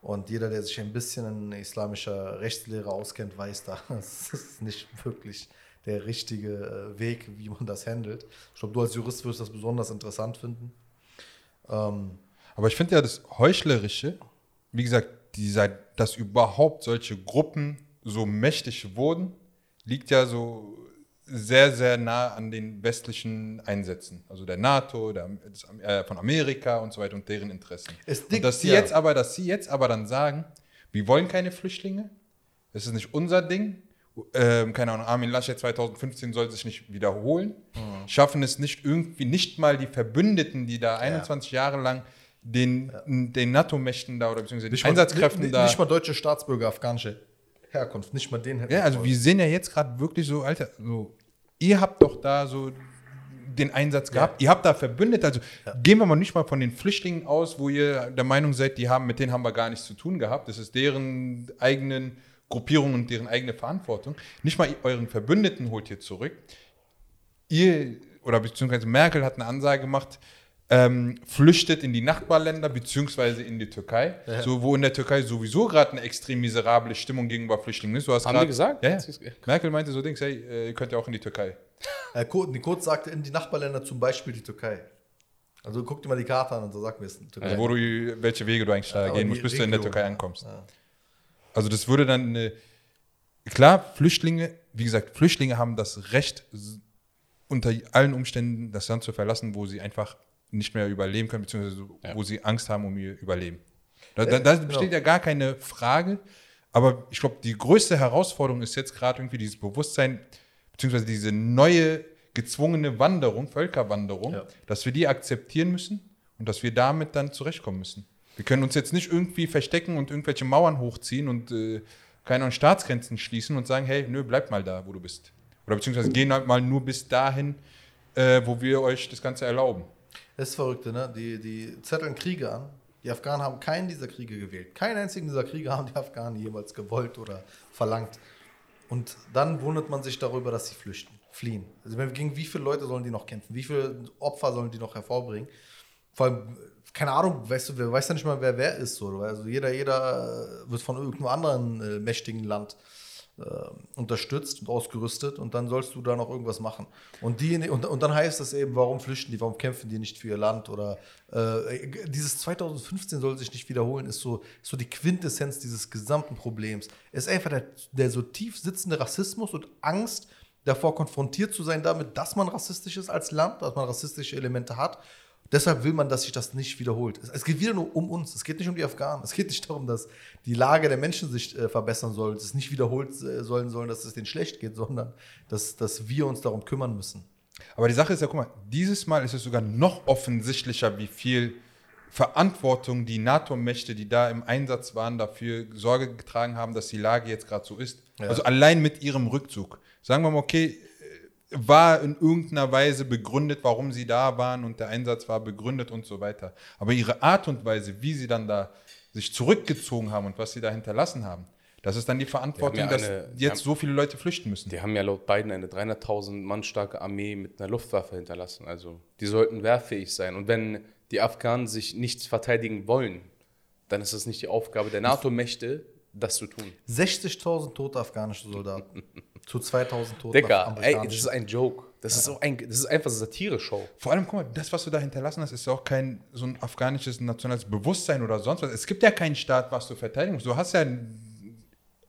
A: Und jeder, der sich ein bisschen in islamischer Rechtslehre auskennt, weiß, <laughs> das ist nicht wirklich der richtige äh, Weg, wie man das handelt. Ich glaube, du als Jurist wirst das besonders interessant finden.
C: Ähm, Aber ich finde ja das Heuchlerische, wie gesagt, dieser, dass überhaupt solche Gruppen so mächtig wurden, liegt ja so sehr, sehr nah an den westlichen Einsätzen. Also der NATO, der, äh, von Amerika und so weiter und deren Interessen.
A: Es
C: und dass sie, ja. jetzt aber, dass sie jetzt aber dann sagen, wir wollen keine Flüchtlinge, das ist nicht unser Ding, ähm, keine Ahnung, Armin Laschet 2015 soll sich nicht wiederholen, mhm. schaffen es nicht irgendwie, nicht mal die Verbündeten, die da 21 ja. Jahre lang den, ja. den NATO-Mächten da oder beziehungsweise
A: nicht
C: Einsatzkräften
A: mal,
C: da.
A: Nicht mal deutsche Staatsbürger afghanische Herkunft, nicht mal den
C: Ja, also wir sehen ja jetzt gerade wirklich so, Alter, so, ihr habt doch da so den Einsatz gehabt. Ja. Ihr habt da verbündet. Also ja. gehen wir mal nicht mal von den Flüchtlingen aus, wo ihr der Meinung seid, die haben, mit denen haben wir gar nichts zu tun gehabt. Das ist deren eigenen Gruppierungen und deren eigene Verantwortung. Nicht mal euren Verbündeten holt ihr zurück. Ihr, oder beziehungsweise Merkel hat eine Ansage gemacht, ähm, flüchtet in die Nachbarländer beziehungsweise in die Türkei, ja. so, wo in der Türkei sowieso gerade eine extrem miserable Stimmung gegenüber Flüchtlingen ist.
B: Du hast Haben grad, die gesagt?
C: Ja, ja. Merkel meinte so Dings, hey, äh, ihr könnt ja auch in die Türkei.
A: Äh, Kurz sagte in die Nachbarländer zum Beispiel die Türkei. Also guck dir mal die Karte an und so sag mir es.
C: Also wo du, welche Wege du eigentlich da gehen musst, bis Region, du in der Türkei ankommst. Ja. Also das würde dann eine, klar, Flüchtlinge, wie gesagt, Flüchtlinge haben das Recht, unter allen Umständen das Land zu verlassen, wo sie einfach nicht mehr überleben können, beziehungsweise ja. wo sie Angst haben um ihr Überleben. Da, da, da besteht genau. ja gar keine Frage. Aber ich glaube, die größte Herausforderung ist jetzt gerade irgendwie dieses Bewusstsein, beziehungsweise diese neue gezwungene Wanderung, Völkerwanderung, ja. dass wir die akzeptieren müssen und dass wir damit dann zurechtkommen müssen. Wir können uns jetzt nicht irgendwie verstecken und irgendwelche Mauern hochziehen und äh, keine Staatsgrenzen schließen und sagen, hey, nö, bleib mal da, wo du bist. Oder beziehungsweise gehen halt mal nur bis dahin, äh, wo wir euch das Ganze erlauben.
A: Das ist verrückt, ne? Die, die zetteln Kriege an. Die Afghanen haben keinen dieser Kriege gewählt. Keinen einzigen dieser Kriege haben die Afghanen jemals gewollt oder verlangt. Und dann wundert man sich darüber, dass sie flüchten, fliehen. Also gegen wie viele Leute sollen die noch kämpfen? Wie viele Opfer sollen die noch hervorbringen? Vor allem, keine Ahnung, weißt du, wer weiß ja nicht mal, wer wer ist. So. Also jeder, jeder wird von irgendeinem anderen äh, mächtigen Land äh, unterstützt und ausgerüstet und dann sollst du da noch irgendwas machen. Und, die, und, und dann heißt das eben, warum flüchten die, warum kämpfen die nicht für ihr Land oder äh, dieses 2015 soll sich nicht wiederholen, ist so, ist so die Quintessenz dieses gesamten Problems. Es ist einfach der, der so tief sitzende Rassismus und Angst davor konfrontiert zu sein damit, dass man rassistisch ist als Land, dass man rassistische Elemente hat Deshalb will man, dass sich das nicht wiederholt. Es, geht wieder nur um uns. Es geht nicht um die Afghanen. Es geht nicht darum, dass die Lage der Menschen sich äh, verbessern soll, dass es nicht wiederholt äh, sollen sollen, dass es denen schlecht geht, sondern dass, dass wir uns darum kümmern müssen.
C: Aber die Sache ist ja, guck mal, dieses Mal ist es sogar noch offensichtlicher, wie viel Verantwortung die NATO-Mächte, die da im Einsatz waren, dafür Sorge getragen haben, dass die Lage jetzt gerade so ist. Ja. Also allein mit ihrem Rückzug. Sagen wir mal, okay, war in irgendeiner Weise begründet, warum sie da waren und der Einsatz war begründet und so weiter. Aber ihre Art und Weise, wie sie dann da sich zurückgezogen haben und was sie da hinterlassen haben, das ist dann die Verantwortung, ja eine, dass jetzt haben, so viele Leute flüchten müssen.
B: Die haben ja laut Biden eine 300.000 Mann starke Armee mit einer Luftwaffe hinterlassen. Also die sollten wehrfähig sein. Und wenn die Afghanen sich nicht verteidigen wollen, dann ist es nicht die Aufgabe der NATO-Mächte, das zu tun.
A: 60.000 tote afghanische Soldaten. <laughs> zu 2000
B: Toten. Digga, ey, das ist ein Joke. Das, ja. ist so ein, das ist einfach eine Satire-Show.
C: Vor allem, guck mal, das, was du da hinterlassen hast, ist ja auch kein so ein afghanisches nationales Bewusstsein oder sonst was. Es gibt ja keinen Staat, was du verteidigen musst. Du hast ja.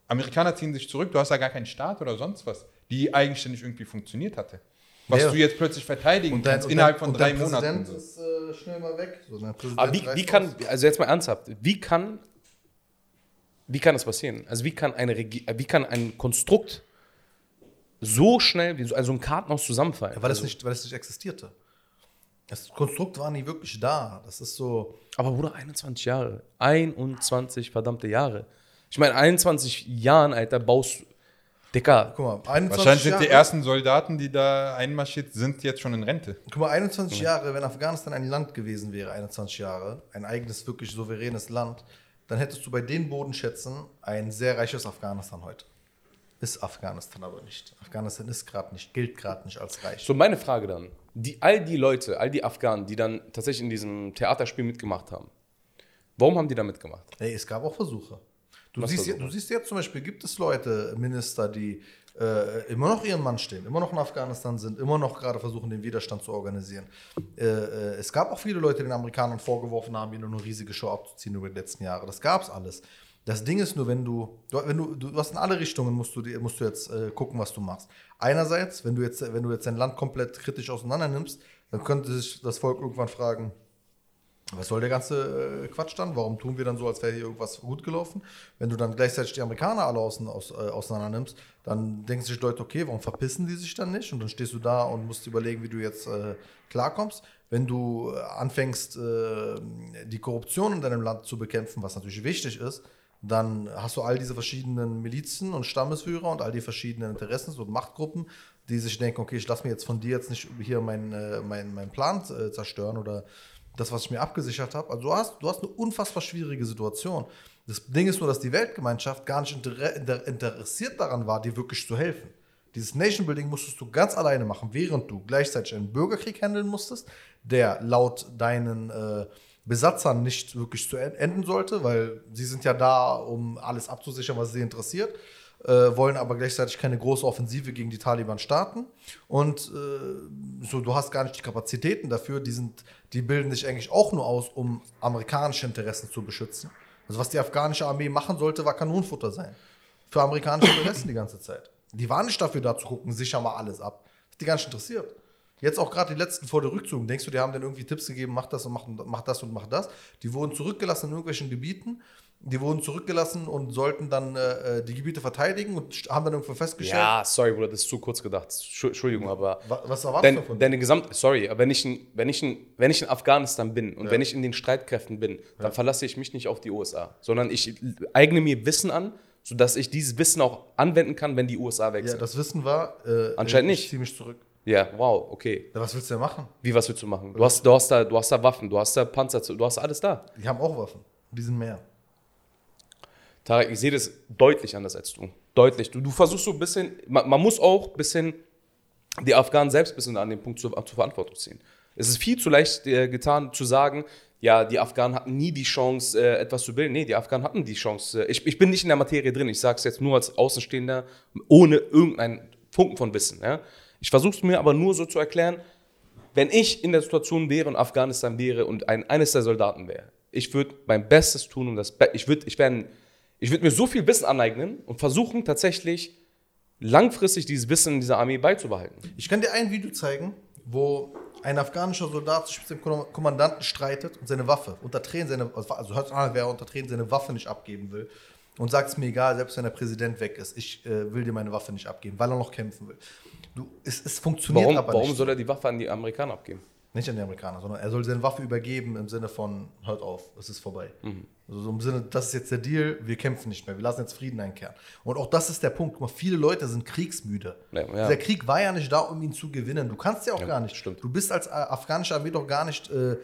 C: Amerikaner ziehen sich zurück, du hast ja gar keinen Staat oder sonst was, die eigenständig irgendwie funktioniert hatte. Was ja. du jetzt plötzlich verteidigen und dein, kannst innerhalb von drei Monaten.
A: Der ist äh, schnell mal weg. So,
B: Aber wie, wie kann, also jetzt mal ernsthaft, wie kann, wie kann das passieren? Also wie kann, eine Regi wie kann ein Konstrukt so schnell, wie so also ein Kartenhaus zusammenfallen.
A: Ja, weil,
B: also,
A: das nicht, weil das nicht existierte. Das Konstrukt war nie wirklich da. Das ist so.
B: Aber Bruder, 21 Jahre. 21 verdammte Jahre. Ich meine, 21 Jahren, Alter, baust. Dicker.
C: Guck mal, 21 Wahrscheinlich sind Jahre, die ersten Soldaten, die da einmarschiert sind, jetzt schon in Rente.
A: Guck mal, 21 Jahre, wenn Afghanistan ein Land gewesen wäre, 21 Jahre, ein eigenes, wirklich souveränes Land, dann hättest du bei den Bodenschätzen ein sehr reiches Afghanistan heute. Ist Afghanistan aber nicht. Afghanistan ist gerade nicht, gilt gerade nicht als reich.
B: So, meine Frage dann. Die, all die Leute, all die Afghanen, die dann tatsächlich in diesem Theaterspiel mitgemacht haben, warum haben die da mitgemacht?
A: Hey, es gab auch Versuche. Du siehst, Versuche? du siehst jetzt zum Beispiel, gibt es Leute, Minister, die äh, immer noch ihren Mann stehen, immer noch in Afghanistan sind, immer noch gerade versuchen, den Widerstand zu organisieren. Äh, äh, es gab auch viele Leute, die den Amerikanern vorgeworfen haben, ihnen eine riesige Show abzuziehen über die letzten Jahre. Das gab es alles. Das Ding ist nur, wenn du, wenn du, du hast in alle Richtungen musst du, musst du jetzt äh, gucken, was du machst. Einerseits, wenn du jetzt, wenn du jetzt dein Land komplett kritisch auseinander nimmst, dann könnte sich das Volk irgendwann fragen, was soll der ganze äh, Quatsch dann? Warum tun wir dann so, als wäre hier irgendwas gut gelaufen? Wenn du dann gleichzeitig die Amerikaner alle außen, aus, äh, auseinander nimmst, dann denken sich Leute, okay, warum verpissen die sich dann nicht? Und dann stehst du da und musst überlegen, wie du jetzt äh, klarkommst. Wenn du äh, anfängst, äh, die Korruption in deinem Land zu bekämpfen, was natürlich wichtig ist, dann hast du all diese verschiedenen Milizen und Stammesführer und all die verschiedenen Interessen und Machtgruppen, die sich denken, okay, ich lasse mir jetzt von dir jetzt nicht hier meinen äh, mein, mein Plan äh, zerstören oder das, was ich mir abgesichert habe. Also du hast, du hast eine unfassbar schwierige Situation. Das Ding ist nur, dass die Weltgemeinschaft gar nicht inter inter interessiert daran war, dir wirklich zu helfen. Dieses Nation Building musstest du ganz alleine machen, während du gleichzeitig einen Bürgerkrieg handeln musstest, der laut deinen äh, Besatzern nicht wirklich zu enden sollte, weil sie sind ja da, um alles abzusichern, was sie interessiert, äh, wollen aber gleichzeitig keine große Offensive gegen die Taliban starten. Und äh, so, du hast gar nicht die Kapazitäten dafür, die, sind, die bilden sich eigentlich auch nur aus, um amerikanische Interessen zu beschützen. Also was die afghanische Armee machen sollte, war Kanonenfutter sein. Für amerikanische Interessen die ganze Zeit. Die waren nicht dafür da zu gucken, sicher mal alles ab. Das hat die gar nicht interessiert. Jetzt auch gerade die letzten vor der Rückzug. Denkst du, die haben dann irgendwie Tipps gegeben, mach das und mach, mach das und mach das? Die wurden zurückgelassen in irgendwelchen Gebieten. Die wurden zurückgelassen und sollten dann äh, die Gebiete verteidigen und haben dann irgendwo festgestellt.
B: Ja, sorry, Bruder, das ist zu kurz gedacht. Entschuldigung, aber.
A: Was erwartest du
B: von deine Gesamt. Sorry, aber wenn ich, in, wenn, ich in, wenn ich in Afghanistan bin und ja. wenn ich in den Streitkräften bin, dann ja. verlasse ich mich nicht auf die USA, sondern ich eigne mir Wissen an, sodass ich dieses Wissen auch anwenden kann, wenn die USA wechseln.
A: Ja, das Wissen war. Äh,
B: Anscheinend nicht. Ich
A: ziehe mich zurück.
B: Ja, wow, okay.
A: Ja, was willst du denn machen?
B: Wie, was willst du machen? Du hast, du hast, da, du hast da Waffen, du hast da Panzer, du hast alles da.
A: Die haben auch Waffen. Die sind mehr.
B: Tarek, ich sehe das deutlich anders als du. Deutlich. Du, du versuchst so ein bisschen, man, man muss auch ein bisschen die Afghanen selbst ein bisschen an den Punkt zur, zur Verantwortung ziehen. Es ist viel zu leicht äh, getan zu sagen, ja, die Afghanen hatten nie die Chance, äh, etwas zu bilden. Nee, die Afghanen hatten die Chance. Äh, ich, ich bin nicht in der Materie drin. Ich sage es jetzt nur als Außenstehender, ohne irgendeinen Funken von Wissen. Ja? Ich versuche es mir aber nur so zu erklären, wenn ich in der Situation wäre und Afghanistan wäre und ein, eines der Soldaten wäre, ich würde mein Bestes tun, um das Be ich würde ich ich würd mir so viel Wissen aneignen und versuchen tatsächlich langfristig dieses Wissen in dieser Armee beizubehalten.
A: Ich kann dir ein Video zeigen, wo ein afghanischer Soldat sich mit dem Kommandanten streitet und seine Waffe unter Tränen seine, also hört an, wer unter Tränen seine Waffe nicht abgeben will und sagt es mir egal, selbst wenn der Präsident weg ist, ich äh, will dir meine Waffe nicht abgeben, weil er noch kämpfen will. Du, es, es funktioniert
B: warum,
A: aber
B: warum
A: nicht.
B: Warum soll er die Waffe an die Amerikaner abgeben?
A: Nicht an die Amerikaner, sondern er soll seine Waffe übergeben im Sinne von, hört auf, es ist vorbei. Mhm. Also so im Sinne, das ist jetzt der Deal, wir kämpfen nicht mehr, wir lassen jetzt Frieden einkehren. Und auch das ist der Punkt. Guck mal, viele Leute sind kriegsmüde. Ja, ja. Der Krieg war ja nicht da, um ihn zu gewinnen. Du kannst ja auch ja, gar nicht.
B: Stimmt.
A: Du bist als äh, afghanische Armee doch gar nicht äh, äh,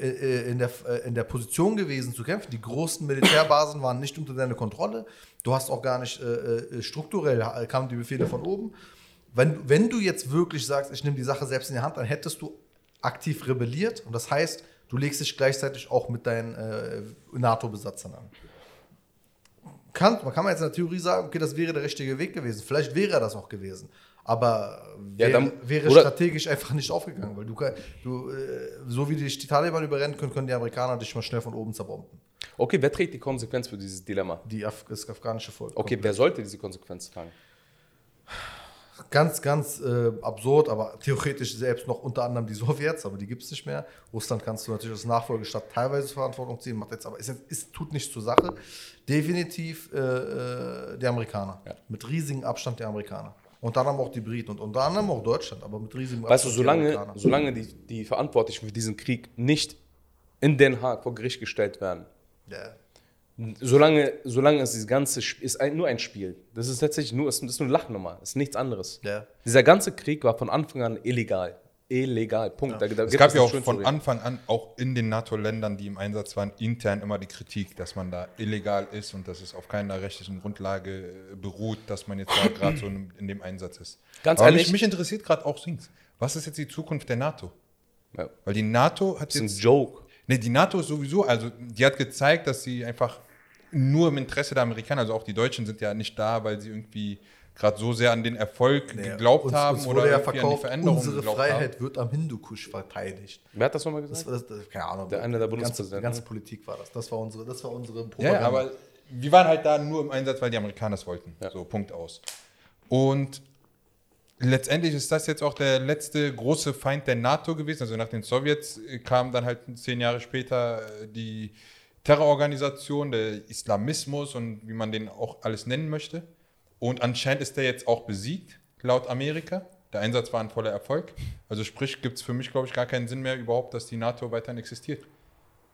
A: in, der, äh, in der Position gewesen zu kämpfen. Die großen Militärbasen waren nicht unter deiner Kontrolle. Du hast auch gar nicht äh, strukturell, kamen die Befehle von oben. Wenn, wenn du jetzt wirklich sagst, ich nehme die Sache selbst in die Hand, dann hättest du aktiv rebelliert und das heißt, du legst dich gleichzeitig auch mit deinen äh, NATO-Besatzern an. Kann, man kann jetzt in der Theorie sagen, okay, das wäre der richtige Weg gewesen. Vielleicht wäre das auch gewesen. Aber wär, ja, dann, wäre strategisch einfach nicht aufgegangen, weil du, du äh, so wie dich die Taliban überrennen können, können die Amerikaner dich mal schnell von oben zerbomben.
B: Okay, wer trägt die Konsequenz für dieses Dilemma?
A: Die Af das afghanische Volk.
B: Okay, komplett. wer sollte diese Konsequenz tragen?
A: ganz, ganz äh, absurd, aber theoretisch selbst noch unter anderem die Sowjets, aber die gibt es nicht mehr. Russland kannst du natürlich als Nachfolgestaat teilweise Verantwortung ziehen, macht jetzt aber, ist, ist, tut nicht zur Sache. Definitiv äh, äh, die Amerikaner. Ja. Mit riesigem Abstand der Amerikaner. Unter anderem auch die Briten und unter anderem auch Deutschland, aber mit riesigem
B: Abstand. Weißt du, solange, solange die, die Verantwortlichen für diesen Krieg nicht in Den Haag vor Gericht gestellt werden, ja Solange, solange es das ganze Spiel ist ein, nur ein Spiel. Das ist tatsächlich nur, ist, ist nur eine Lachnummer, ist nichts anderes. Ja. Dieser ganze Krieg war von Anfang an illegal. Illegal, Punkt.
C: Ja. Da, da es gab ja auch von Anfang an, auch in den NATO-Ländern, die im Einsatz waren, intern immer die Kritik, dass man da illegal ist und dass es auf keiner rechtlichen Grundlage beruht, dass man jetzt da <clears throat> gerade so in dem Einsatz ist.
B: Ganz Aber ehrlich,
C: mich, mich interessiert gerade auch Sings. Was ist jetzt die Zukunft der NATO? Ja. Weil die NATO hat
B: das ist jetzt. ein Joke.
C: Nee, die NATO ist sowieso, also die hat gezeigt, dass sie einfach nur im Interesse der Amerikaner. Also auch die Deutschen sind ja nicht da, weil sie irgendwie gerade so sehr an den Erfolg nee, geglaubt uns, haben uns oder
A: ja verkauft, an die Veränderung Unsere Freiheit haben. wird am Hindukusch verteidigt.
B: Wer hat das nochmal gesagt?
A: Das, das, keine Ahnung.
B: Der eine der Bundespräsidenten.
A: Die ganze, Politik war das. Das war unsere, das war unsere
C: Propaganda. Ja, aber wir waren halt da nur im Einsatz, weil die Amerikaner es wollten. Ja. So, Punkt aus. Und letztendlich ist das jetzt auch der letzte große Feind der NATO gewesen. Also nach den Sowjets kam dann halt zehn Jahre später äh, die Terrororganisation, der Islamismus und wie man den auch alles nennen möchte. Und anscheinend ist der jetzt auch besiegt, laut Amerika. Der Einsatz war ein voller Erfolg. Also sprich, gibt es für mich, glaube ich, gar keinen Sinn mehr überhaupt, dass die NATO weiterhin existiert.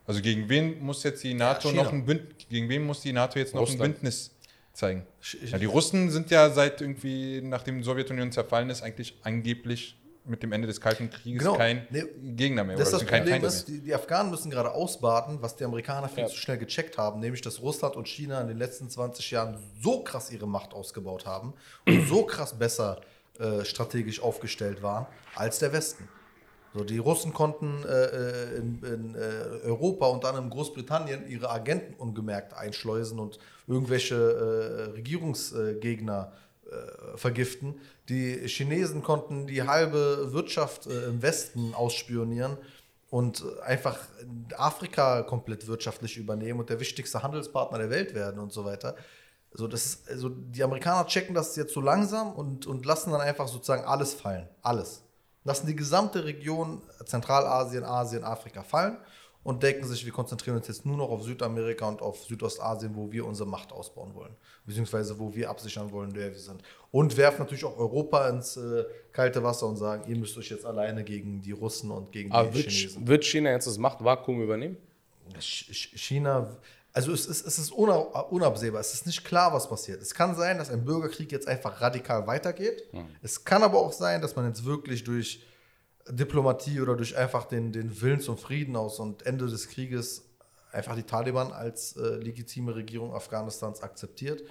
C: Also gegen wen muss jetzt die NATO ja, noch ein Bündnis, gegen wen muss die NATO jetzt noch Russland. ein Bündnis zeigen? Ja, die Russen sind ja seit irgendwie, nachdem die Sowjetunion zerfallen ist, eigentlich angeblich mit dem Ende des Kalten Krieges genau. kein nee, Gegner mehr.
A: Das, das Problem ist, die, die, Afghanen müssen gerade ausbaden, was die Amerikaner viel ja. zu schnell gecheckt haben, nämlich dass Russland und China in den letzten 20 Jahren so krass ihre Macht ausgebaut haben und so krass besser äh, strategisch aufgestellt waren als der Westen. So, die Russen konnten äh, äh in, in äh, Europa und dann in Großbritannien ihre Agenten ungemerkt einschleusen und irgendwelche äh, Regierungsgegner äh, vergiften. Die Chinesen konnten die halbe Wirtschaft äh, im Westen ausspionieren und einfach Afrika komplett wirtschaftlich übernehmen und der wichtigste Handelspartner der Welt werden und so weiter. Also das also die Amerikaner checken das jetzt so langsam und, und lassen dann einfach sozusagen alles fallen. Alles. Lassen die gesamte Region Zentralasien, Asien, Afrika fallen und denken sich, wir konzentrieren uns jetzt nur noch auf Südamerika und auf Südostasien, wo wir unsere Macht ausbauen wollen, beziehungsweise wo wir absichern wollen, wer wir sind. Und werfen natürlich auch Europa ins äh, kalte Wasser und sagen, ihr müsst euch jetzt alleine gegen die Russen und gegen
B: Aber
A: die
B: wird, Chinesen. Wird China jetzt das Machtvakuum übernehmen?
A: China, also es ist, es ist unabsehbar, es ist nicht klar, was passiert. Es kann sein, dass ein Bürgerkrieg jetzt einfach radikal weitergeht. Hm. Es kann aber auch sein, dass man jetzt wirklich durch Diplomatie oder durch einfach den, den Willen zum Frieden aus und Ende des Krieges einfach die Taliban als äh, legitime Regierung Afghanistans akzeptiert.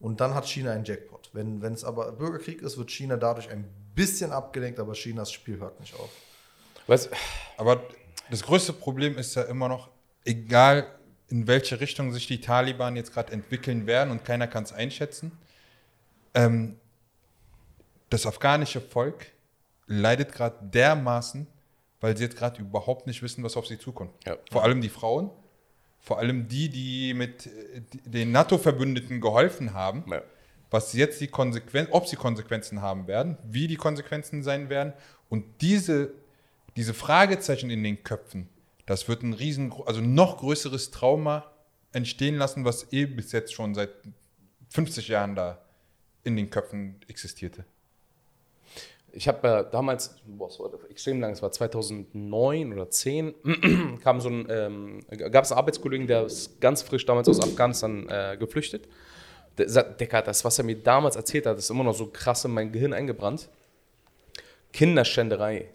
A: Und dann hat China einen Jackpot. Wenn es aber Bürgerkrieg ist, wird China dadurch ein bisschen abgelenkt, aber Chinas Spiel hört nicht auf.
C: Was? Aber das größte Problem ist ja immer noch, egal in welche Richtung sich die Taliban jetzt gerade entwickeln werden und keiner kann es einschätzen, ähm, das afghanische Volk leidet gerade dermaßen, weil sie jetzt gerade überhaupt nicht wissen, was auf sie zukommt. Ja. Vor allem die Frauen, vor allem die, die mit den NATO-Verbündeten geholfen haben, ja. was jetzt die Konsequenzen, ob sie Konsequenzen haben werden, wie die Konsequenzen sein werden. Und diese, diese Fragezeichen in den Köpfen, das wird ein riesen, also noch größeres Trauma entstehen lassen, was eh bis jetzt schon seit 50 Jahren da in den Köpfen existierte
B: ich habe ja damals, boah, das war extrem lang, es war 2009 oder 10, <clears throat> kam so ein, ähm, gab es einen Arbeitskollegen, der ist ganz frisch damals aus Afghanistan äh, geflüchtet. Der Decker, das, was er mir damals erzählt hat, ist immer noch so krass in mein Gehirn eingebrannt. Kinderschänderei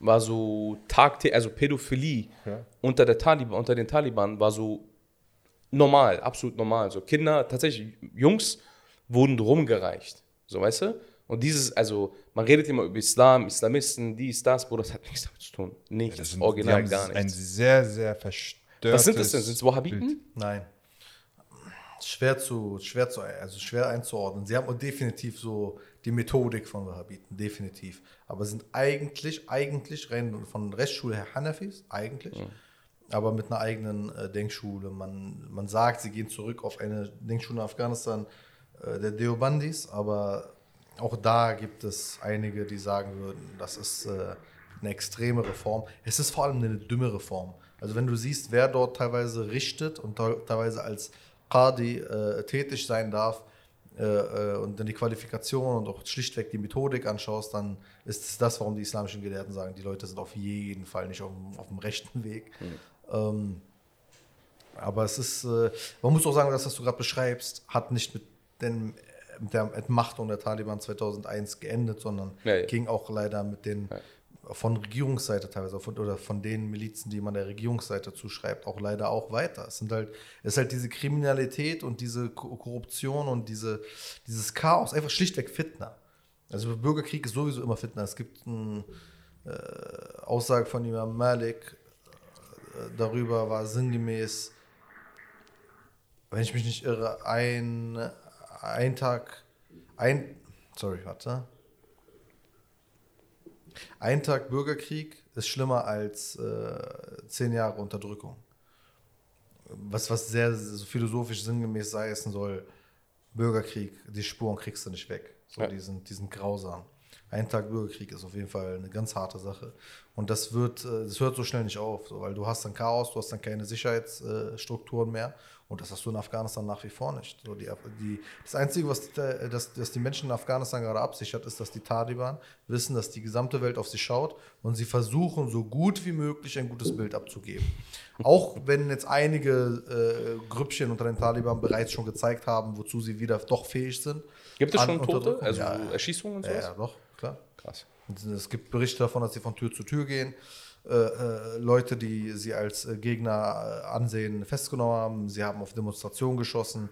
B: war so tagtäglich, also Pädophilie ja. unter, der Taliban, unter den Taliban war so normal, absolut normal. So Kinder, tatsächlich Jungs, wurden rumgereicht. So, weißt du? Und dieses, also, man redet immer über Islam, Islamisten, dies, das, Bro, das hat nichts damit zu tun. Nichts, ja,
C: sind, original gar nichts. Ein sehr, sehr verstörtes
B: Was sind das denn? Sind es Wahhabiten?
A: Nein. Schwer zu, schwer zu, also schwer einzuordnen. Sie haben definitiv so die Methodik von Wahhabiten, definitiv. Aber sind eigentlich, eigentlich rein von Rechtsschule her Hanafis, eigentlich. Mhm. Aber mit einer eigenen äh, Denkschule. Man, man sagt, sie gehen zurück auf eine Denkschule in Afghanistan äh, der Deobandis, aber auch da gibt es einige, die sagen würden, das ist äh, eine extreme Reform. Es ist vor allem eine dümme Reform. Also wenn du siehst, wer dort teilweise richtet und teilweise als Qadi äh, tätig sein darf äh, äh, und dann die Qualifikation und auch schlichtweg die Methodik anschaust, dann ist es das, warum die islamischen Gelehrten sagen, die Leute sind auf jeden Fall nicht auf, auf dem rechten Weg. Mhm. Ähm, aber es ist, äh, man muss auch sagen, das, was du gerade beschreibst, hat nicht mit dem der Entmachtung der Taliban 2001 geendet, sondern ja, ja. ging auch leider mit den von Regierungsseite teilweise von, oder von den Milizen, die man der Regierungsseite zuschreibt, auch leider auch weiter. Es sind halt, es ist halt diese Kriminalität und diese Korruption und diese, dieses Chaos, einfach schlichtweg Fitner. Also Bürgerkrieg ist sowieso immer Fitner. Es gibt eine äh, Aussage von Imam Malik äh, darüber, war sinngemäß, wenn ich mich nicht irre, ein ein Tag, ein, sorry, warte. Ein Tag Bürgerkrieg ist schlimmer als äh, zehn Jahre Unterdrückung. Was, was sehr so philosophisch sinngemäß heißen soll, Bürgerkrieg, die Spuren kriegst du nicht weg. So, ja. die, sind, die sind grausam. Ein Tag Bürgerkrieg ist auf jeden Fall eine ganz harte Sache. Und das wird, äh, das hört so schnell nicht auf, so, weil du hast dann Chaos, du hast dann keine Sicherheitsstrukturen mehr und das hast du in Afghanistan nach wie vor nicht. So die, die, das Einzige, was die, das, das die Menschen in Afghanistan gerade absichert, ist, dass die Taliban wissen, dass die gesamte Welt auf sie schaut und sie versuchen, so gut wie möglich ein gutes Bild abzugeben. Auch wenn jetzt einige äh, Grüppchen unter den Taliban bereits schon gezeigt haben, wozu sie wieder doch fähig sind.
B: Gibt es schon Tote? Also ja, Erschießungen und
A: so? Ja, doch, klar. Krass. Es gibt Berichte davon, dass sie von Tür zu Tür gehen. Äh, äh, Leute, die sie als äh, Gegner ansehen, festgenommen haben. Sie haben auf Demonstrationen geschossen.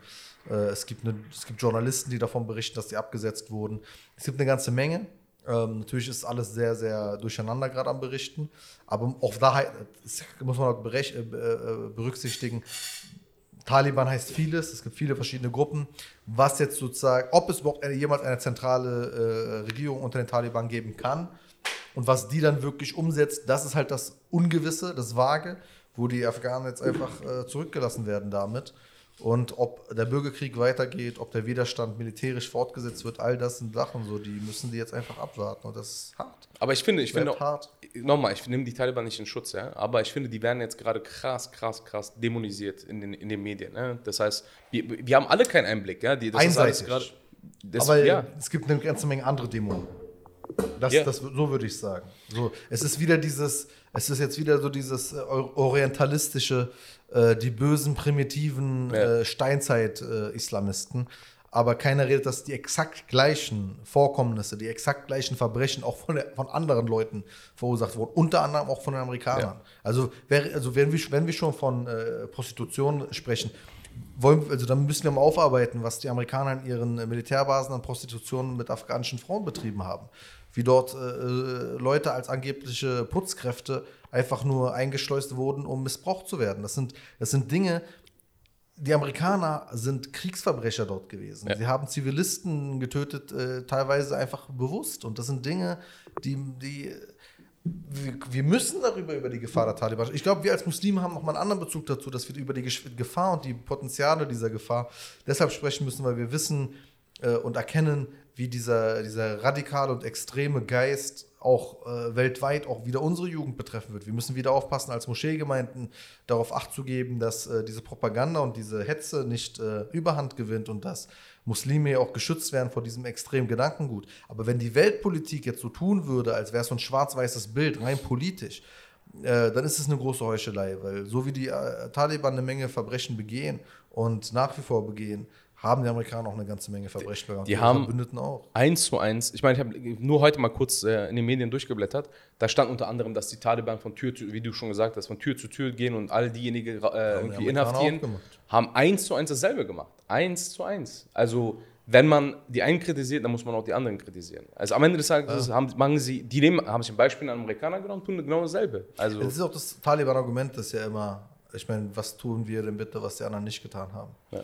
A: es, gibt eine, es gibt Journalisten, die davon berichten, dass sie abgesetzt wurden. Es gibt eine ganze Menge. Ähm, natürlich ist alles sehr, sehr durcheinander gerade am Berichten. Aber auch da muss man äh, berücksichtigen, Taliban heißt vieles, es gibt viele verschiedene Gruppen. Was jetzt sozusagen, ob es überhaupt eine, jemals eine zentrale äh, Regierung unter den Taliban geben kann, und was die dann wirklich umsetzt, das ist halt das Ungewisse, das Vage, wo die Afghanen jetzt einfach äh, zurückgelassen werden damit. Und ob der Bürgerkrieg weitergeht, ob der Widerstand militärisch fortgesetzt wird, all das sind Sachen, so, die müssen die jetzt einfach abwarten. Und das ist hart.
B: Aber ich finde, ich finde, hart. nochmal, ich nehme die Taliban nicht in Schutz, ja, aber ich finde, die werden jetzt gerade krass, krass, krass dämonisiert in den, in den Medien. Ja? Das heißt, wir, wir haben alle keinen Einblick. Ja? Die,
A: das Einseitig. Grad, das, aber ja. es gibt eine ganze Menge andere Dämonen. Das, yeah. das, so würde ich sagen. So, es ist wieder dieses, es ist jetzt wieder so dieses äh, orientalistische, äh, die bösen, primitiven ja. äh, Steinzeit-Islamisten. aber keiner redet, dass die exakt gleichen Vorkommnisse, die exakt gleichen Verbrechen auch von, der, von anderen Leuten verursacht wurden, unter anderem auch von den Amerikanern. Ja. Also, wer, also wenn, wir, wenn wir schon von äh, Prostitution sprechen, wollen, also dann müssen wir mal aufarbeiten, was die Amerikaner in ihren Militärbasen an Prostitution mit afghanischen Frauen betrieben haben. Wie dort äh, äh Leute als angebliche Putzkräfte einfach nur eingeschleust wurden, um missbraucht zu werden. Das sind, das sind Dinge, die Amerikaner sind Kriegsverbrecher dort gewesen. Ja. Sie haben Zivilisten getötet, äh, teilweise einfach bewusst. Und das sind Dinge, die, die wir, wir, müssen darüber über die Gefahr der Taliban. Ich glaube, wir als Muslime haben nochmal einen anderen Bezug dazu, dass wir über die Gefahr und die Potenziale dieser Gefahr deshalb sprechen müssen, weil wir wissen äh, und erkennen, wie dieser, dieser radikale und extreme Geist auch äh, weltweit auch wieder unsere Jugend betreffen wird. Wir müssen wieder aufpassen, als Moscheegemeinden darauf Acht zu geben, dass äh, diese Propaganda und diese Hetze nicht äh, Überhand gewinnt und dass Muslime auch geschützt werden vor diesem extremen Gedankengut. Aber wenn die Weltpolitik jetzt so tun würde, als wäre es so ein schwarz-weißes Bild, rein politisch, äh, dann ist es eine große Heuchelei, weil so wie die äh, Taliban eine Menge Verbrechen begehen und nach wie vor begehen, haben die Amerikaner auch eine ganze Menge Verbrechen
B: begangen. Die, die haben Verbündeten auch. Eins zu eins. Ich meine, ich habe nur heute mal kurz äh, in den Medien durchgeblättert. Da stand unter anderem, dass die Taliban von Tür zu, wie du schon gesagt hast, von Tür zu Tür gehen und all diejenigen äh, irgendwie inhaftieren. Haben eins zu eins dasselbe gemacht. Eins zu eins. Also wenn man die einen kritisiert, dann muss man auch die anderen kritisieren. Also am Ende des Tages ja. haben, machen sie, die nehmen, haben sich ein Beispiel an Amerikaner genommen, tun genau dasselbe. Also
A: es ist auch das Taliban-Argument, das ja immer, ich meine, was tun wir denn bitte, was die anderen nicht getan haben? Ja.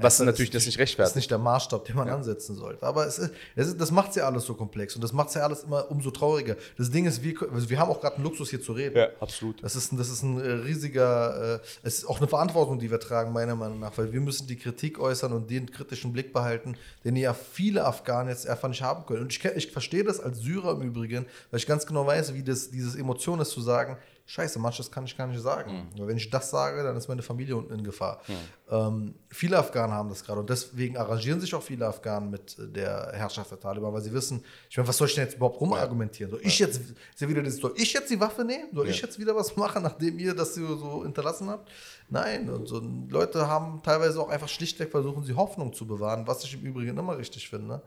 B: Was natürlich das nicht rechtfertigt.
A: Das ist nicht der Maßstab, den man ja. ansetzen sollte. Aber es ist, es ist, das macht es ja alles so komplex und das macht es ja alles immer umso trauriger. Das Ding ist, wir, also wir haben auch gerade einen Luxus hier zu reden.
B: Ja, absolut.
A: Das ist, das ist ein äh, riesiger, äh, es ist auch eine Verantwortung, die wir tragen, meiner Meinung nach, weil wir müssen die Kritik äußern und den kritischen Blick behalten, den ja viele Afghanen jetzt einfach nicht haben können. Und ich, ich verstehe das als Syrer im Übrigen, weil ich ganz genau weiß, wie das, dieses Emotion ist zu sagen, Scheiße, manches kann ich gar nicht sagen. Mhm. Weil wenn ich das sage, dann ist meine Familie unten in Gefahr. Mhm. Ähm, viele Afghanen haben das gerade und deswegen arrangieren sich auch viele Afghanen mit der Herrschaft der Taliban, weil sie wissen, ich meine, was soll ich denn jetzt überhaupt rumargumentieren? Soll ich jetzt, ja wieder soll ich jetzt die Waffe nehmen? Soll ja. ich jetzt wieder was <laughs> machen, nachdem ihr das so hinterlassen habt? Nein, und so Leute haben teilweise auch einfach schlichtweg versuchen, sie Hoffnung zu bewahren, was ich im Übrigen immer richtig finde.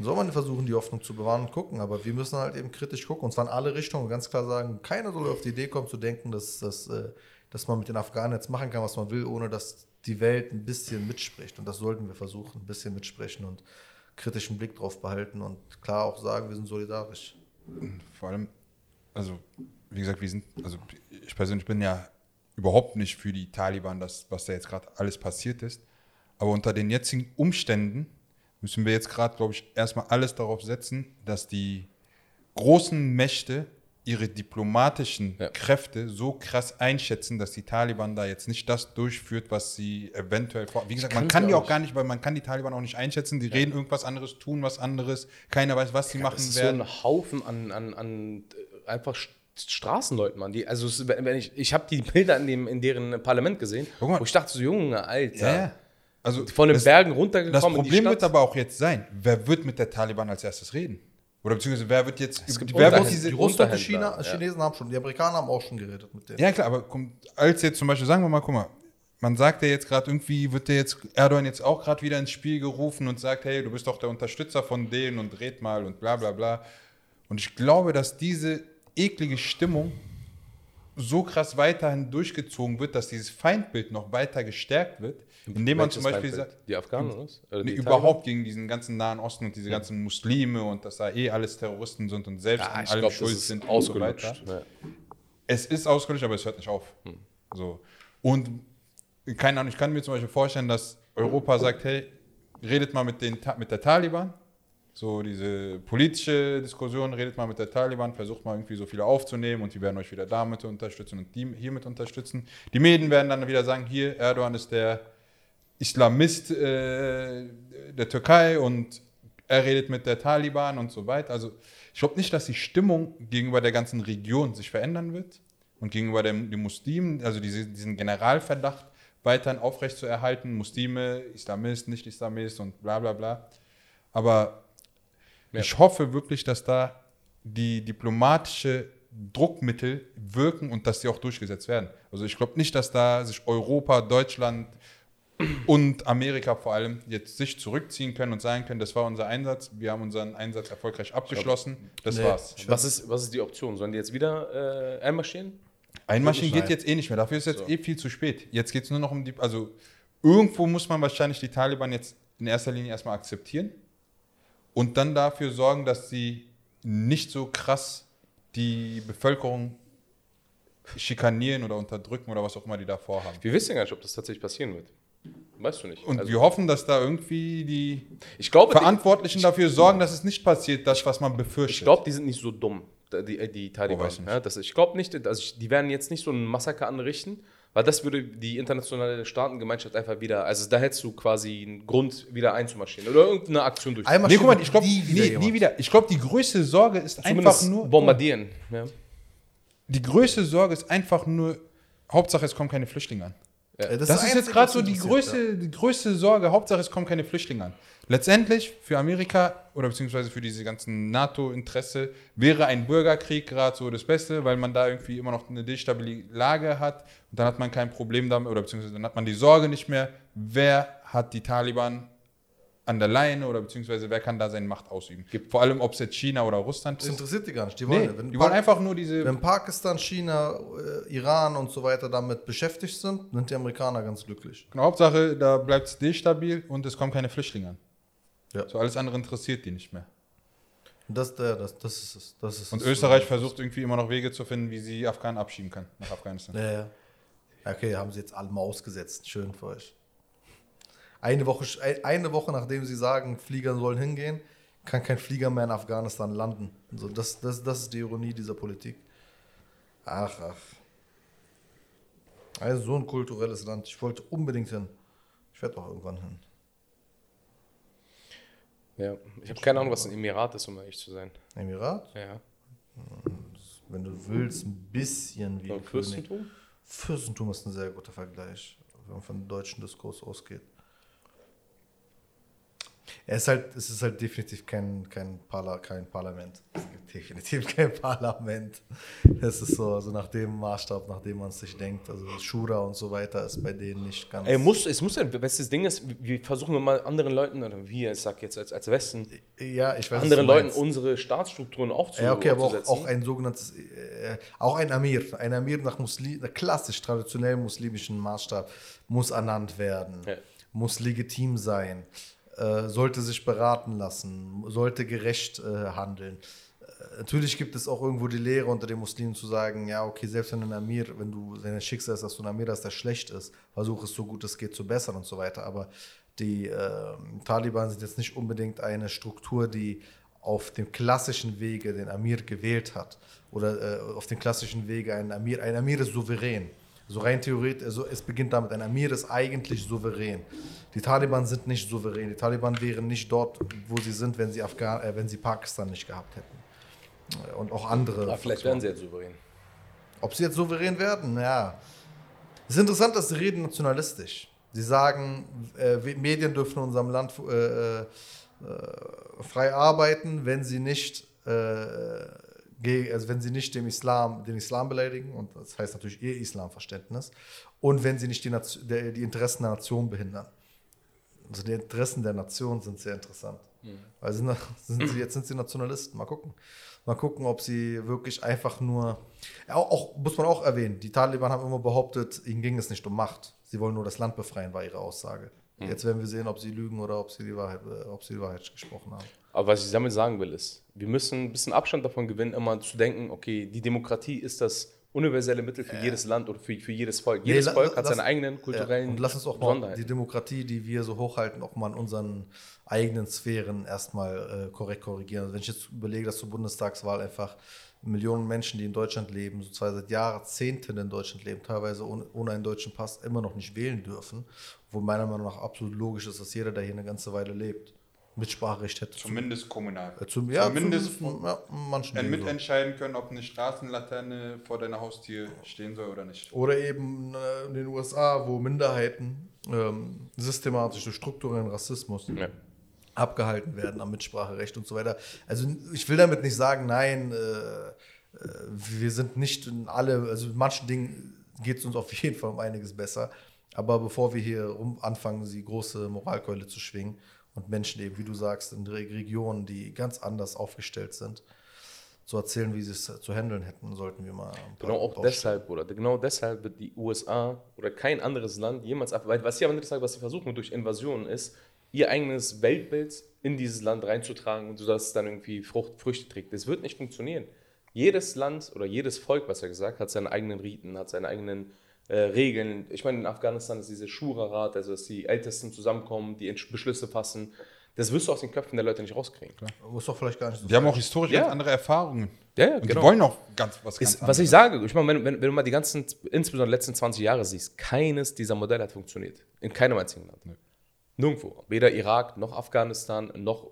A: Soll man versuchen, die Hoffnung zu bewahren und gucken, aber wir müssen halt eben kritisch gucken und zwar in alle Richtungen ganz klar sagen, keiner soll auf die Idee kommen zu denken, dass, dass, äh, dass man mit den Afghanen jetzt machen kann, was man will, ohne dass die Welt ein bisschen mitspricht. Und das sollten wir versuchen, ein bisschen mitsprechen und kritischen Blick drauf behalten und klar auch sagen, wir sind solidarisch.
C: Vor allem, also wie gesagt, wir sind, also ich persönlich bin ja überhaupt nicht für die Taliban, das, was da jetzt gerade alles passiert ist. Aber unter den jetzigen Umständen müssen wir jetzt gerade, glaube ich, erstmal alles darauf setzen, dass die großen Mächte ihre diplomatischen ja. Kräfte so krass einschätzen, dass die Taliban da jetzt nicht das durchführt, was sie eventuell vor. Wie gesagt, man kann die auch gar nicht, weil man kann die Taliban auch nicht einschätzen. Die ja. reden irgendwas anderes, tun was anderes. Keiner weiß, was sie ja, machen das ist werden.
B: So ein Haufen an, an, an einfach Straßenleuten, Mann. Die, also wenn ich, ich habe die Bilder in, dem, in deren Parlament gesehen, wo ich dachte so, Junge, Alter. Also von den das, Bergen runtergekommen.
C: Das Problem wird aber auch jetzt sein, wer wird mit der Taliban als erstes reden? Oder beziehungsweise wer wird jetzt. Wer wird
A: diese die Russen und die China, ja. Chinesen haben schon, die Amerikaner haben auch schon geredet mit denen.
C: Ja, klar, aber als jetzt zum Beispiel, sagen wir mal, guck mal, man sagt ja jetzt gerade irgendwie, wird der jetzt Erdogan jetzt auch gerade wieder ins Spiel gerufen und sagt, hey, du bist doch der Unterstützer von denen und red mal und bla bla bla. Und ich glaube, dass diese eklige Stimmung so krass weiterhin durchgezogen wird, dass dieses Feindbild noch weiter gestärkt wird, indem man zum Beispiel sagt,
B: die Afghanen oder
C: Oder nee, überhaupt gegen diesen ganzen Nahen Osten und diese ja. ganzen Muslime und dass da eh alles Terroristen sind und selbst ja, an allem glaub, schuld sind
B: ausgelutscht. So ja.
C: Es ist ausgelutscht, aber es hört nicht auf. Hm. So. Und keine Ahnung, ich kann mir zum Beispiel vorstellen, dass Europa sagt, hey, redet mal mit, den, mit der Taliban, so diese politische Diskussion, redet mal mit der Taliban, versucht mal irgendwie so viele aufzunehmen und die werden euch wieder damit unterstützen und die hiermit unterstützen. Die Medien werden dann wieder sagen, hier, Erdogan ist der Islamist äh, der Türkei und er redet mit der Taliban und so weiter. Also ich glaube nicht, dass die Stimmung gegenüber der ganzen Region sich verändern wird und gegenüber dem, den Muslimen, also diese, diesen Generalverdacht weiterhin aufrechtzuerhalten, Muslime, Islamist, Nicht-Islamist und bla bla bla. Aber ja. ich hoffe wirklich, dass da die diplomatische Druckmittel wirken und dass sie auch durchgesetzt werden. Also ich glaube nicht, dass da sich Europa, Deutschland, und Amerika vor allem jetzt sich zurückziehen können und sagen können, das war unser Einsatz, wir haben unseren Einsatz erfolgreich abgeschlossen, das
A: Nee.
C: war's.
B: Was ist, was ist die Option? Sollen die jetzt wieder äh, einmarschieren?
C: Einmarschieren geht jetzt eh nicht mehr, dafür ist jetzt
B: So.
C: eh viel zu spät. Jetzt geht es nur noch um die, also irgendwo muss man wahrscheinlich die Taliban jetzt in erster Linie erstmal akzeptieren und dann dafür sorgen, dass sie nicht so krass die Bevölkerung schikanieren oder unterdrücken oder was auch immer die da vorhaben.
B: Wir wissen ja gar nicht, ob das tatsächlich passieren wird. Weißt du nicht.
C: Und
B: Also,
C: wir hoffen, dass da irgendwie die
B: ich glaube, die,
C: Verantwortlichen dafür sorgen, dass es nicht passiert, das, was man befürchtet.
B: ich glaube, die sind nicht so dumm, die, die Taliban.
C: Oh, nicht.
B: ja, das, ich glaube nicht, also ich, die werden jetzt nicht so ein Massaker anrichten, weil das würde die internationale Staatengemeinschaft einfach wieder, also da hättest du quasi einen Grund, wieder einzumarschieren oder irgendeine Aktion durch.
A: Einmal
C: Nee, guck mal, ich glaube,
A: nie
C: nie,
A: wieder
C: nie,
A: jemand.
C: wieder. Ich glaube, die größte Sorge ist einfach
B: Zumindest
C: nur.
B: bombardieren. Ja.
C: Die größte Sorge ist einfach nur, Hauptsache es kommen keine Flüchtlinge an. Das,
A: das
C: ist jetzt
A: Einzige,
C: gerade so die größte, die größte Sorge, Hauptsache es kommen keine Flüchtlinge an. Letztendlich für Amerika oder beziehungsweise für diese ganzen NATO-Interesse wäre ein Bürgerkrieg gerade so das Beste, weil man da irgendwie immer noch eine destabile Lage hat und dann hat man kein Problem damit oder beziehungsweise dann hat man die Sorge nicht mehr, wer hat die Taliban an der Leine oder beziehungsweise wer kann da seine Macht ausüben. Vor allem, ob es jetzt China oder Russland
A: Das
C: ist.
A: interessiert die gar nicht. Die wollen,
C: Nee, die wollen einfach nur diese
A: wenn Pakistan, China, äh, Iran und so weiter damit beschäftigt sind, sind die Amerikaner ganz glücklich.
C: Genau, Hauptsache, da bleibt es destabil und es kommen keine Flüchtlinge an.
A: Ja.
C: So alles andere interessiert die nicht mehr.
A: Und Das, der, das, das ist es. Das ist
C: Und. Österreich versucht irgendwie immer noch Wege zu finden, wie sie Afghanen abschieben kann nach Afghanistan.
A: Ja, ja. Okay, haben sie jetzt alle mal ausgesetzt. Schön für euch. Eine Woche, eine Woche nachdem sie sagen, Flieger sollen hingehen, kann kein Flieger mehr in Afghanistan landen. Also das, das, das ist die Ironie dieser Politik. Ach, ach. Also so ein kulturelles Land. Ich wollte unbedingt hin. Ich werde auch irgendwann hin.
B: Ja. Ich habe keine Ahnung, was ein Emirat ist, um ehrlich zu sein.
A: Emirat?
B: Ja.
A: Wenn du willst, ein bisschen wie ein.
B: Fürstentum?
A: Fürstentum ist ein sehr guter Vergleich, wenn man von dem deutschen Diskurs ausgeht. Er ist halt, es ist halt definitiv kein, kein, Parla, kein Parlament. Es gibt definitiv kein Parlament. Es ist so, also nach dem Maßstab, nach dem man es sich denkt. Also Shura und so weiter ist bei denen nicht ganz.
B: Ey, muss, es muss ja, das Ding ist, wir versuchen immer anderen Leuten, oder wir, ich sag jetzt als, als Westen,
A: ja, ich weiß,
B: anderen Leuten unsere Staatsstrukturen aufzu
A: Ja, okay, aber auch,
B: aufzusetzen.
A: auch ein sogenanntes, äh, auch ein Amir, ein Amir nach Muslim, klassisch traditionell muslimischen Maßstab muss ernannt werden,
B: Ja.
A: muss legitim sein, äh, sollte sich beraten lassen, sollte gerecht äh, handeln. Äh, Natürlich gibt es auch irgendwo die Lehre unter den Muslimen zu sagen, ja, okay, selbst wenn ein Amir, wenn du, wenn dein Schicksal ist, dass du ein Amir hast, der schlecht ist, versuch es so gut es geht zu bessern und so weiter. Aber die äh, Taliban sind jetzt nicht unbedingt eine Struktur, die auf dem klassischen Wege den Amir gewählt hat. Oder äh, auf dem klassischen Wege ein Amir. Ein Amir ist souverän. So rein theoretisch, also es beginnt damit, ein Amir ist eigentlich souverän. Die Taliban sind nicht souverän. Die Taliban wären nicht dort, wo sie sind, wenn sie, Afghan äh, wenn sie Pakistan nicht gehabt hätten. Und auch andere.
B: Aber vielleicht werden sie jetzt souverän.
A: Ob sie jetzt souverän werden? Ja. Es ist interessant, dass sie reden nationalistisch. Sie sagen, äh, Medien dürfen in unserem Land äh, äh, frei arbeiten, wenn sie nicht, äh, also wenn sie nicht dem Islam, den Islam beleidigen, und das heißt natürlich ihr Islamverständnis, und wenn sie nicht die, Nation, der, die Interessen der Nation behindern. Also die Interessen der Nation sind sehr interessant. Weil sind, sind sie, jetzt sind sie Nationalisten. Mal gucken. Mal gucken, ob sie wirklich einfach nur. Auch, auch, muss man auch erwähnen, die Taliban haben immer behauptet, ihnen ging es nicht um Macht. Sie wollen nur das Land befreien, war ihre Aussage. Jetzt werden wir sehen, ob sie lügen oder ob sie die Wahrheit, äh, ob sie die Wahrheit gesprochen haben.
B: Aber was ich damit sagen will, ist, wir müssen ein bisschen Abstand davon gewinnen, immer zu denken, okay, die Demokratie ist das universelle Mittel für jedes Land oder für, für jedes Volk. Jedes
A: la-
B: Volk hat seine eigenen kulturellen
A: Ja, und lass uns auch mal die Demokratie, die wir so hochhalten, auch mal in unseren eigenen Sphären erstmal äh, korrekt korrigieren. Also wenn ich jetzt überlege, dass zur Bundestagswahl einfach Millionen Menschen, die in Deutschland leben, so zwar seit Jahrzehnten in Deutschland leben, teilweise ohne, ohne einen deutschen Pass immer noch nicht wählen dürfen, wo meiner Meinung nach absolut logisch ist, dass jeder, der hier eine ganze Weile lebt, Mitspracherecht hätte.
C: Zumindest kommunal.
A: Zum, zum, ja,
C: Zumindest
A: zumindest ja, manchen
C: Äh,
A: so.
C: mitentscheiden können, ob eine Straßenlaterne vor deiner Haustür stehen soll oder nicht.
A: Oder eben äh, in den USA, wo Minderheiten ähm, systematisch durch strukturellen Rassismus
B: Ja.
A: abgehalten werden am Mitspracherecht und so weiter. Also ich will damit nicht sagen, nein, äh, äh, wir sind nicht in alle, also in manchen Dingen geht es uns auf jeden Fall um einiges besser. Aber bevor wir hier rum anfangen, die große Moralkeule zu schwingen und Menschen eben, wie du sagst, in Regionen, die ganz anders aufgestellt sind, zu erzählen, wie sie es zu handeln hätten, sollten wir mal.
B: Genau auch deshalb, oder genau deshalb wird die USA oder kein anderes Land jemals ab, weil was sie am Ende des Tages, was sie versuchen durch Invasionen ist, ihr eigenes Weltbild in dieses Land reinzutragen und so, dass es dann irgendwie Frucht, Früchte trägt. Das wird nicht funktionieren. Jedes Land oder jedes Volk, was er gesagt hat, seine eigenen Riten, hat seine eigenen äh, Regeln. Ich meine, in Afghanistan ist diese Shura-Rat, also dass die Ältesten zusammenkommen, die Beschlüsse fassen. Das wirst du aus den Köpfen der Leute nicht rauskriegen. Klar.
A: Muss doch vielleicht gar nicht
C: so Die haben auch historisch ja. ganz andere Erfahrungen.
B: Ja, ja,
C: und genau. die wollen auch ganz was ganz
B: ist, Was ich sage, ich meine, wenn, wenn, wenn, du mal die ganzen, insbesondere die letzten 20 Jahre siehst, keines dieser Modelle hat funktioniert. In keinem einzigen Land. Nee. Nirgendwo. Weder Irak, noch Afghanistan, noch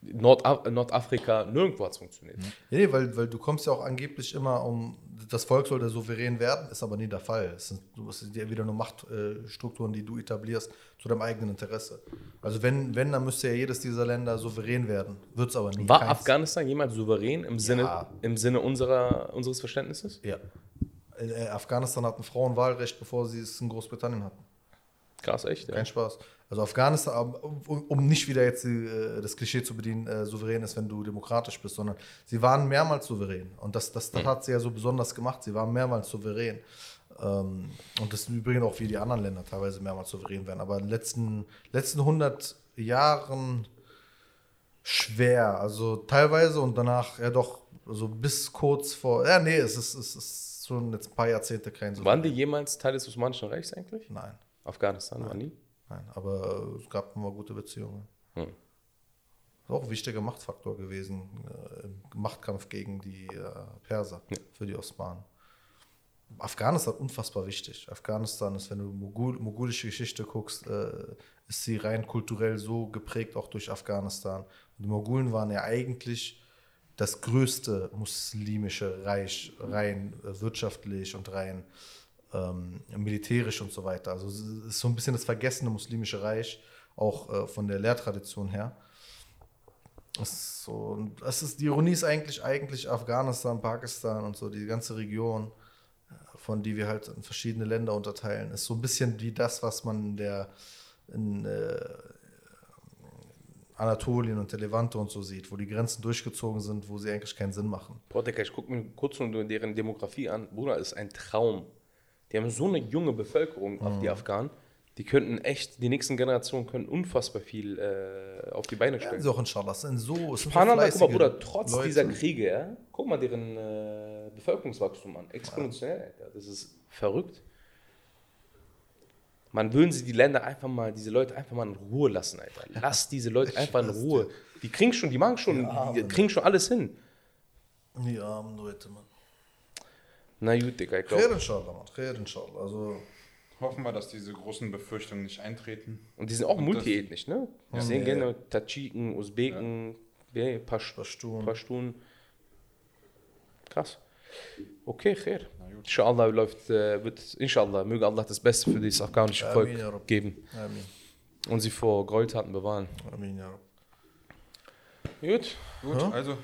B: Nordaf Nordafrika, nirgendwo hat es funktioniert.
A: Ja, nee, weil, weil du kommst ja auch angeblich immer um, das Volk soll der souverän werden, ist aber nie der Fall. Es sind, du hast ja wieder nur Machtstrukturen, die du etablierst zu deinem eigenen Interesse. Also wenn, wenn dann müsste ja jedes dieser Länder souverän werden. Wird es aber nie.
B: War Keins. Afghanistan jemals souverän im Sinne, ja. im Sinne unserer, unseres Verständnisses?
A: Ja. Äh, Afghanistan hat ein Frauenwahlrecht, bevor sie es in Großbritannien hatten.
B: Krass, echt?
A: Kein ja. Spaß. Also Afghanistan, um nicht wieder jetzt die, äh, das Klischee zu bedienen, äh, souverän ist, wenn du demokratisch bist, sondern sie waren mehrmals souverän. Und das, das, das mhm. hat sie ja so besonders gemacht. Sie waren mehrmals souverän. Ähm, und das übrigens auch wie die anderen Länder teilweise mehrmals souverän werden. Aber in den letzten, letzten 100 Jahren schwer. Also teilweise und danach ja doch so bis kurz vor. Ja, nee, es ist, es ist schon jetzt ein paar Jahrzehnte kein
B: so. Waren die jemals Teil des Osmanischen Reichs eigentlich?
A: Nein.
B: Afghanistan Nein. war nie?
A: Nein, aber es gab immer gute Beziehungen. Hm. Auch ein wichtiger Machtfaktor gewesen äh, im Machtkampf gegen die äh, Perser ja. für die Osmanen. Afghanistan unfassbar wichtig. Afghanistan ist, wenn du Mogul, mogulische Geschichte guckst, äh, ist sie rein kulturell so geprägt, auch durch Afghanistan. Und die Mogulen waren ja eigentlich das größte muslimische Reich, rein äh, wirtschaftlich und rein ähm, militärisch und so weiter. Also es ist so ein bisschen das vergessene muslimische Reich, auch äh, von der Lehrtradition her. Das ist so, das ist, die Ironie ist eigentlich, eigentlich Afghanistan, Pakistan und so, die ganze Region, äh, von die wir halt in verschiedene Länder unterteilen, ist so ein bisschen wie das, was man in der in, äh, Anatolien und der Levante und so sieht, wo die Grenzen durchgezogen sind, wo sie eigentlich keinen Sinn machen.
B: Boah, Digga, ich gucke mir kurz nur deren Demografie an. Bruder, ist ein Traum. Die haben so eine junge Bevölkerung, mhm. die Afghanen. Die könnten echt, die nächsten Generationen können unfassbar viel äh, auf die Beine stellen. Ja,
A: so inshallah. Sind so,
B: sind guck mal, Bruder, trotz Leute. dieser Kriege, ja, guck mal deren äh, Bevölkerungswachstum an. Exponentiell. Alter. Das ist verrückt. Man würden sie die Länder einfach mal, diese Leute einfach mal in Ruhe lassen, Alter. Lass <laughs> diese Leute einfach in Ruhe. Die kriegen schon, die machen schon, die, die kriegen schon alles hin.
A: Die armen Leute, Mann.
B: Na gut, Digga,
A: ich glaube. Khair inshallah. Khair inshallah. Also.
C: Hoffen wir, dass diese großen Befürchtungen nicht eintreten.
B: Und die sind auch multiethnisch, ne? Wir sehen gerne Tadschiken, Usbeken, ja. Pashtun. Pashtun. Krass. Okay, khair. Inshallah läuft, äh, wird, inshallah, möge Allah das Beste für dieses afghanische Volk Amin, geben. Amin. Und sie vor Gräueltaten bewahren. Amin, ja.
C: Gut. Gut, ja? also,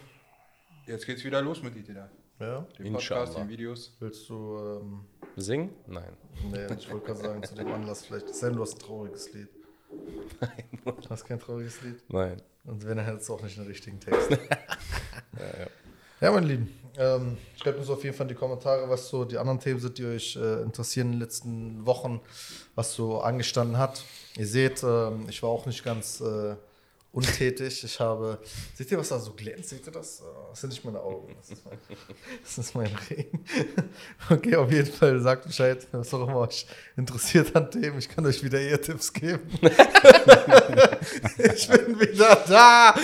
C: jetzt geht's wieder los mit ITDA.
A: Ja.
C: Den Podcast, den Videos.
A: Willst du ähm,
B: singen? Nein.
A: Nee, ich wollte gerade sagen, zu dem Anlass vielleicht. Denn, du hast ein trauriges Lied. Nein. Du hast kein trauriges Lied?
B: Nein.
A: Und wenn, er hätte es auch nicht den richtigen Text. <laughs> ja, ja. ja, meine Lieben. Ähm, schreibt uns auf jeden Fall in die Kommentare, was so die anderen Themen sind, die euch äh, interessieren in den letzten Wochen, was so angestanden hat. Ihr seht, ähm, ich war auch nicht ganz. Äh, untätig. Ich habe. Seht ihr, was da so glänzt? Seht ihr das? Oh, das sind nicht meine Augen. Das ist mein, das ist mein Regen. <laughs> Okay, auf jeden Fall sagt Bescheid, was auch immer euch interessiert an Themen. Ich kann euch wieder eher Tipps geben. <laughs> ich bin wieder da.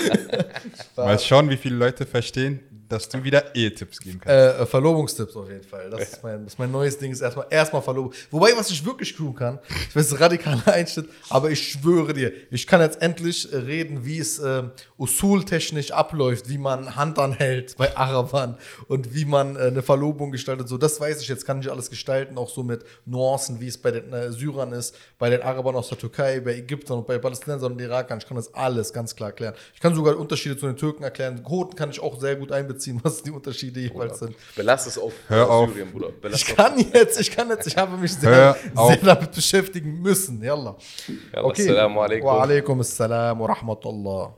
C: Mal schauen, wie viele Leute verstehen, dass du wieder Ehetipps geben
A: kannst. Äh, Verlobungstipps auf jeden Fall. Das ist mein, das ist mein neues Ding, ist erstmal, erstmal Verlobung. Wobei, was ich wirklich tun kann, ich weiß, radikaler <laughs> Einschnitt, aber ich schwöre dir, ich kann jetzt endlich reden, wie es äh, usul-technisch abläuft, wie man Hand anhält bei Arabern und wie man äh, eine Verlobung gestaltet. So, das weiß ich jetzt, kann ich alles gestalten, auch so mit Nuancen, wie es bei den äh, Syrern ist, bei den Arabern aus der Türkei, bei Ägyptern und bei Palästinensern und Irakern. Ich kann das alles ganz klar erklären. Ich kann sogar Unterschiede zu den Türken erklären. Quoten kann ich auch sehr gut einbeziehen ziehen, was die Unterschiede jeweils sind.
B: Belass es auf
C: Hör auf.
B: Syrien, Bruder. Belass
A: Ich kann jetzt, ich kann jetzt, ich habe mich sehr, sehr damit beschäftigen müssen. Yalla.
B: Yalla, Assalamu alaikum.
A: Wa alaikum assalam wa rahmatullah.